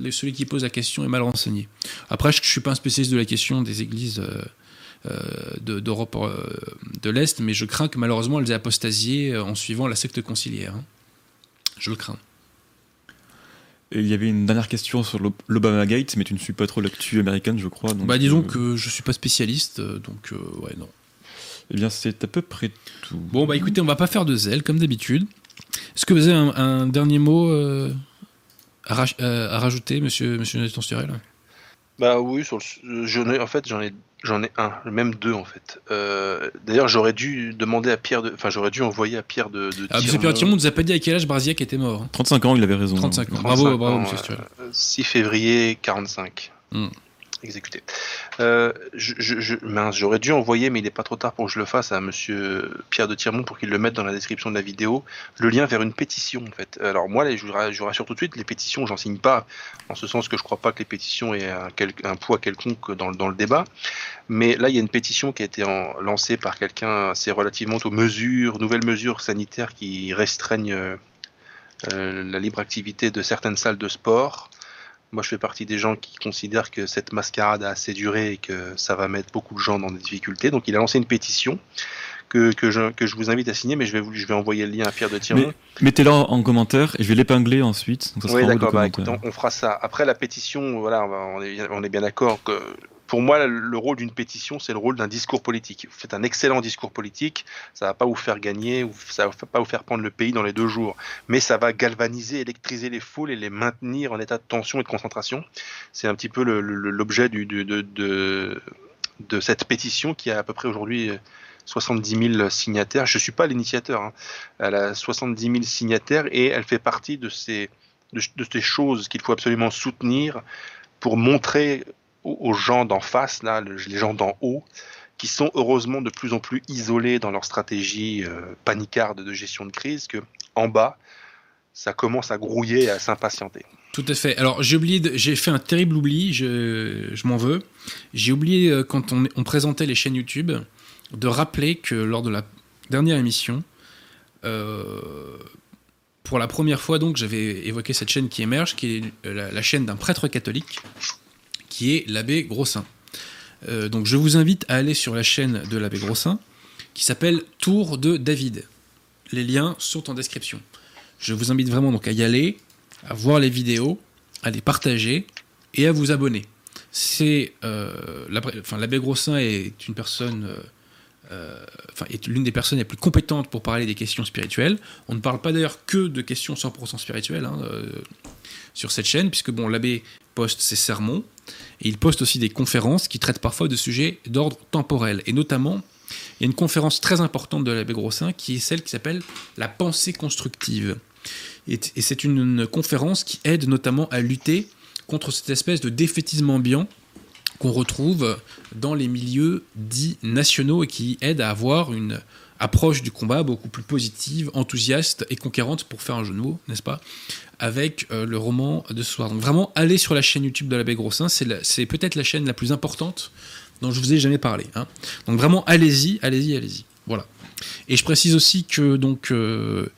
le- celui qui pose la question est mal renseigné. Après, je, je suis pas un spécialiste de la question des églises. euh, de- d'Europe de l'Est, mais je crains que malheureusement elles aient apostasié en suivant la secte conciliaire. hein. Je le crains. Et il y avait une dernière question sur l'O- l'Obama Gate, mais tu ne suis pas trop l'actu américaine, je crois. donc, bah disons euh, que je suis pas spécialiste, euh, donc euh, ouais non. Eh bien, c'est à peu près tout. Bon, bah écoutez, on va pas faire de zèle, comme d'habitude. Est-ce que vous avez un, un dernier mot euh, à, raj- euh, à rajouter, monsieur, monsieur Nathan Sturel Bah oui, sur le, j'en ai, en fait, j'en ai, j'en ai un, même deux en fait. Euh, D'ailleurs, j'aurais dû demander à Pierre de, enfin, j'aurais dû envoyer à Pierre de. de ah, Pierre Tirmont nous a pas dit à quel âge Brasiac était mort. hein. 35 ans, il avait raison. 35 ans. 35 Bravo, bravo, ans, monsieur euh, Sturel. 6 février 45. Hmm. Exécuté. Euh, mince, j'aurais dû envoyer, mais il n'est pas trop tard pour que je le fasse, à monsieur Pierre de Tirmont pour qu'il le mette dans la description de la vidéo, le lien vers une pétition en fait. Alors moi, je je rassure tout de suite, les pétitions, j'en signe pas, en ce sens que je crois pas que les pétitions aient un, quel- un poids quelconque dans, le- débat. Mais là, il y a une pétition qui a été lancée par quelqu'un, c'est relativement aux mesures, nouvelles mesures sanitaires qui restreignent euh, euh, la libre activité de certaines salles de sport. Moi, je fais partie des gens qui considèrent que cette mascarade a assez duré et que ça va mettre beaucoup de gens dans des difficultés. Donc, il a lancé une pétition que, que, je, que je vous invite à signer, mais je vais, vous, je vais envoyer le lien à Pierre de Tirmont. Mettez-la en commentaire et je vais l'épingler ensuite. Donc ça Oui, d'accord. Bah, on, on fera ça. Après la pétition, voilà, on, est, on est bien d'accord que pour moi, le rôle d'une pétition, c'est le rôle d'un discours politique. Vous faites un excellent discours politique, ça va pas vous faire gagner, ça va pas vous faire prendre le pays dans les deux jours, mais ça va galvaniser, électriser les foules et les maintenir en état de tension et de concentration. C'est un petit peu l'objet de, cette pétition qui a à peu près aujourd'hui 70 000 signataires. Je suis pas l'initiateur, hein. elle a 70 000 signataires et elle fait partie de ces choses qu'il faut absolument soutenir pour montrer aux, gens d'en face, là, le- les gens d'en haut, qui sont heureusement de plus en plus isolés dans leur stratégie euh, panicarde de gestion de crise, que en bas, ça commence à grouiller et à s'impatienter. Tout à fait. Alors j'ai oublié, j'ai fait un terrible oubli, je, m'en veux. J'ai oublié euh, quand on, présentait les chaînes YouTube de rappeler que lors de la dernière émission, euh, pour la première fois donc j'avais évoqué cette chaîne qui émerge, qui est euh, la chaîne d'un prêtre catholique, qui est l'abbé Grossin. Euh, donc je vous invite à aller sur la chaîne de l'abbé Grossin, qui s'appelle Tour de David. Les liens sont en description. Je vous invite vraiment donc à y aller, à voir les vidéos, à les partager et à vous abonner. C'est euh, l'abbé Grossin est une personne, euh, est l'une des personnes les plus compétentes pour parler des questions spirituelles. On ne parle pas d'ailleurs que de questions 100% spirituelles hein, sur cette chaîne, puisque bon l'abbé poste ses sermons il poste aussi des conférences qui traitent parfois de sujets d'ordre temporel et notamment il y a une conférence très importante de l'abbé Grossin qui est celle qui s'appelle la pensée constructive. Et, c'est une, une conférence qui aide notamment à lutter contre cette espèce de défaitisme ambiant qu'on retrouve dans les milieux dits nationaux et qui aide à avoir une approche du combat beaucoup plus positive, enthousiaste et conquérante, pour faire un jeu de mots, n'est-ce pas, avec euh, le roman de ce soir. Donc vraiment, allez sur la chaîne YouTube de l'abbé Grossin, c'est peut-être la chaîne la plus importante dont je vous ai jamais parlé. hein. Donc vraiment, allez-y, allez-y, allez-y. Voilà. Et je précise aussi que donc euh,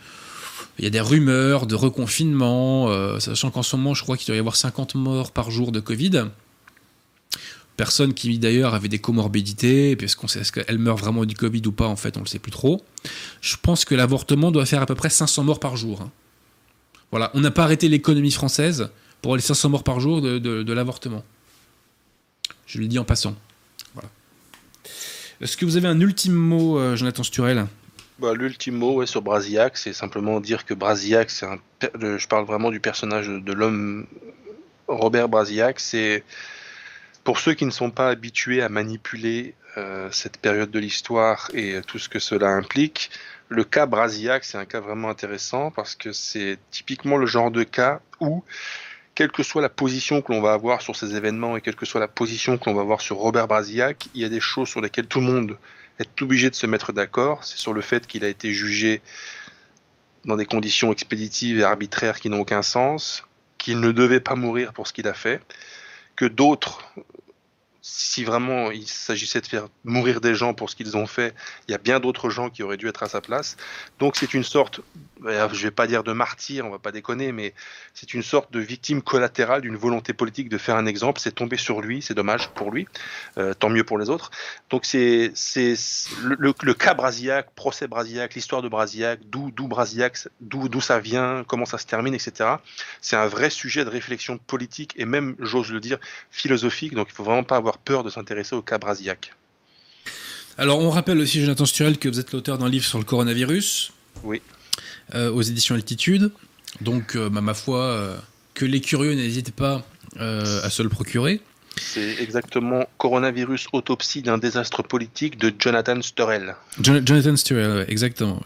y a des rumeurs de reconfinement, euh, sachant qu'en ce moment, je crois qu'il doit y avoir 50 morts par jour de Covid. Personnes qui d'ailleurs avaient des comorbidités, puis est-ce qu'on sait est-ce qu'elles meurent vraiment du Covid ou pas, en fait, on le sait plus trop. Je pense que l'avortement doit faire à peu près 500 morts par jour. hein. Voilà, on n'a pas arrêté l'économie française pour les 500 morts par jour de, l'avortement. Je le dis en passant. Est-ce que vous avez un ultime mot, euh, Jonathan Sturel? Bah, L'ultime mot sur Brasillac, c'est simplement dire que Brasillac, c'est un, le- je parle vraiment du personnage de, de l'homme Robert Brasillac, c'est pour ceux qui ne sont pas habitués à manipuler euh, cette période de l'histoire et euh, tout ce que cela implique, le cas Brasillac, c'est un cas vraiment intéressant parce que c'est typiquement le genre de cas où, quelle que soit la position que l'on va avoir sur ces événements et quelle que soit la position que l'on va avoir sur Robert Brasillac, il y a des choses sur lesquelles tout le monde est obligé de se mettre d'accord. C'est sur le fait qu'il a été jugé dans des conditions expéditives et arbitraires qui n'ont aucun sens, qu'il ne devait pas mourir pour ce qu'il a fait, que d'autres si vraiment il s'agissait de faire mourir des gens pour ce qu'ils ont fait, il y a bien d'autres gens qui auraient dû être à sa place. Donc c'est une sorte, je vais pas dire de martyr, on va pas déconner, mais c'est une sorte de victime collatérale d'une volonté politique de faire un exemple. C'est tombé sur lui, c'est dommage pour lui, euh, tant mieux pour les autres. Donc c'est le, cas Brasillac, procès Brasillac, l'histoire de Brasillac, d'où Brasillac, d'où ça vient, comment ça se termine, etc. C'est un vrai sujet de réflexion politique et même, j'ose le dire, philosophique. Donc il faut vraiment pas avoir peur de s'intéresser au cas Brasillac. Alors, on rappelle aussi, Jonathan Sturel, que vous êtes l'auteur d'un livre sur le coronavirus. Oui. Euh, aux éditions Altitude. Donc, euh, bah, ma foi, euh, que les curieux n'hésitent pas à se le procurer. C'est exactement Coronavirus autopsie d'un désastre politique de Jonathan Sturell. Jonathan Sturell, exactement.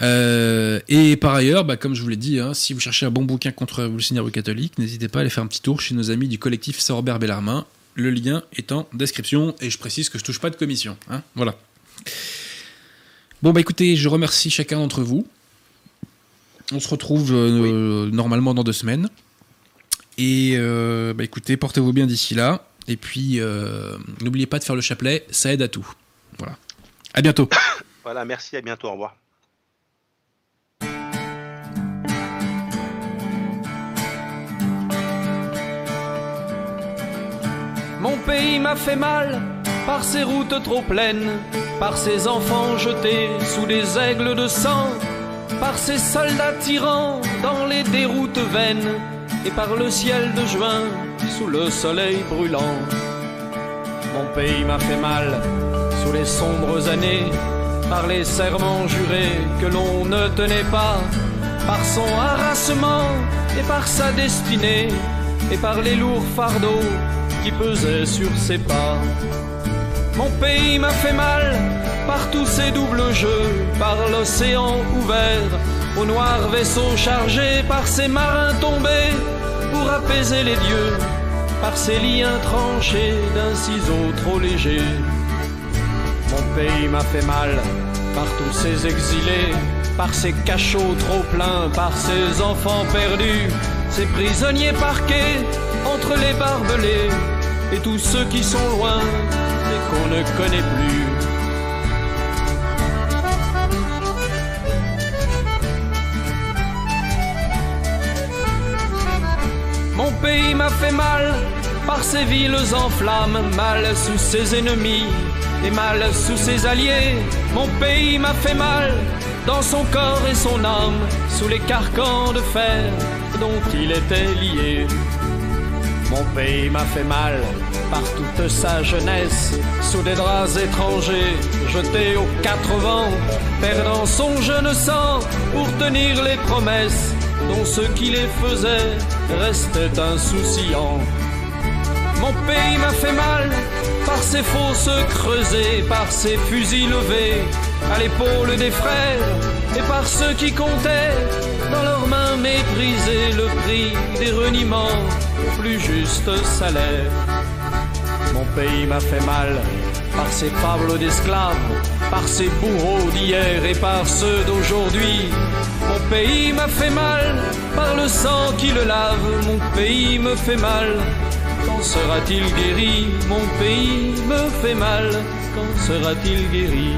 et par ailleurs, bah, comme je vous l'ai dit, hein, si vous cherchez un bon bouquin contre le révolutionnaire catholique, n'hésitez pas à aller faire un petit tour chez nos amis du collectif Sorbert Bellarmin. Le lien est en description et je précise que je touche pas de commission. Hein, voilà. Bon bah écoutez, je remercie chacun d'entre vous. On se retrouve euh, normalement dans deux semaines. Et euh, bah écoutez, portez-vous bien d'ici là. Et puis euh, n'oubliez pas de faire le chapelet, ça aide à tout. Voilà. À bientôt. voilà, merci, à bientôt, au revoir. Pays m'a fait mal par ses routes trop pleines, par ses enfants jetés sous des aigles de sang, par ses soldats tyrans dans les déroutes vaines, et par le ciel de juin sous le soleil brûlant. Mon pays m'a fait mal sous les sombres années, par les serments jurés que l'on ne tenait pas, par son harassement et par sa destinée, et par les lourds fardeaux qui pesait sur ses pas. Mon pays m'a fait mal par tous ces doubles jeux, par l'océan ouvert, aux noirs vaisseaux chargés, par ces marins tombés pour apaiser les dieux, par ces liens tranchés d'un ciseau trop léger. Mon pays m'a fait mal par tous ces exilés, par ces cachots trop pleins, par ces enfants perdus, ces prisonniers parqués entre les barbelés et tous ceux qui sont loin et qu'on ne connaît plus. Mon pays m'a fait mal par ses villes en flammes, mal sous ses ennemis et mal sous ses alliés. Mon pays m'a fait mal dans son corps et son âme, sous les carcans de fer dont il était lié. Mon pays m'a fait mal par toute sa jeunesse, sous des draps étrangers, jeté aux quatre vents, perdant son jeune sang pour tenir les promesses dont ceux qui les faisaient restaient insouciants. Mon pays m'a fait mal par ses fosses creusées, par ses fusils levés à l'épaule des frères, et par ceux qui comptaient dans leurs mains méprisées le prix des reniements plus juste salaire. Mon pays m'a fait mal par ses fables d'esclaves, par ses bourreaux d'hier et par ceux d'aujourd'hui. Mon pays m'a fait mal par le sang qui le lave, mon pays me fait mal. Quand sera-t-il guéri? Mon pays me fait mal. Quand sera-t-il guéri?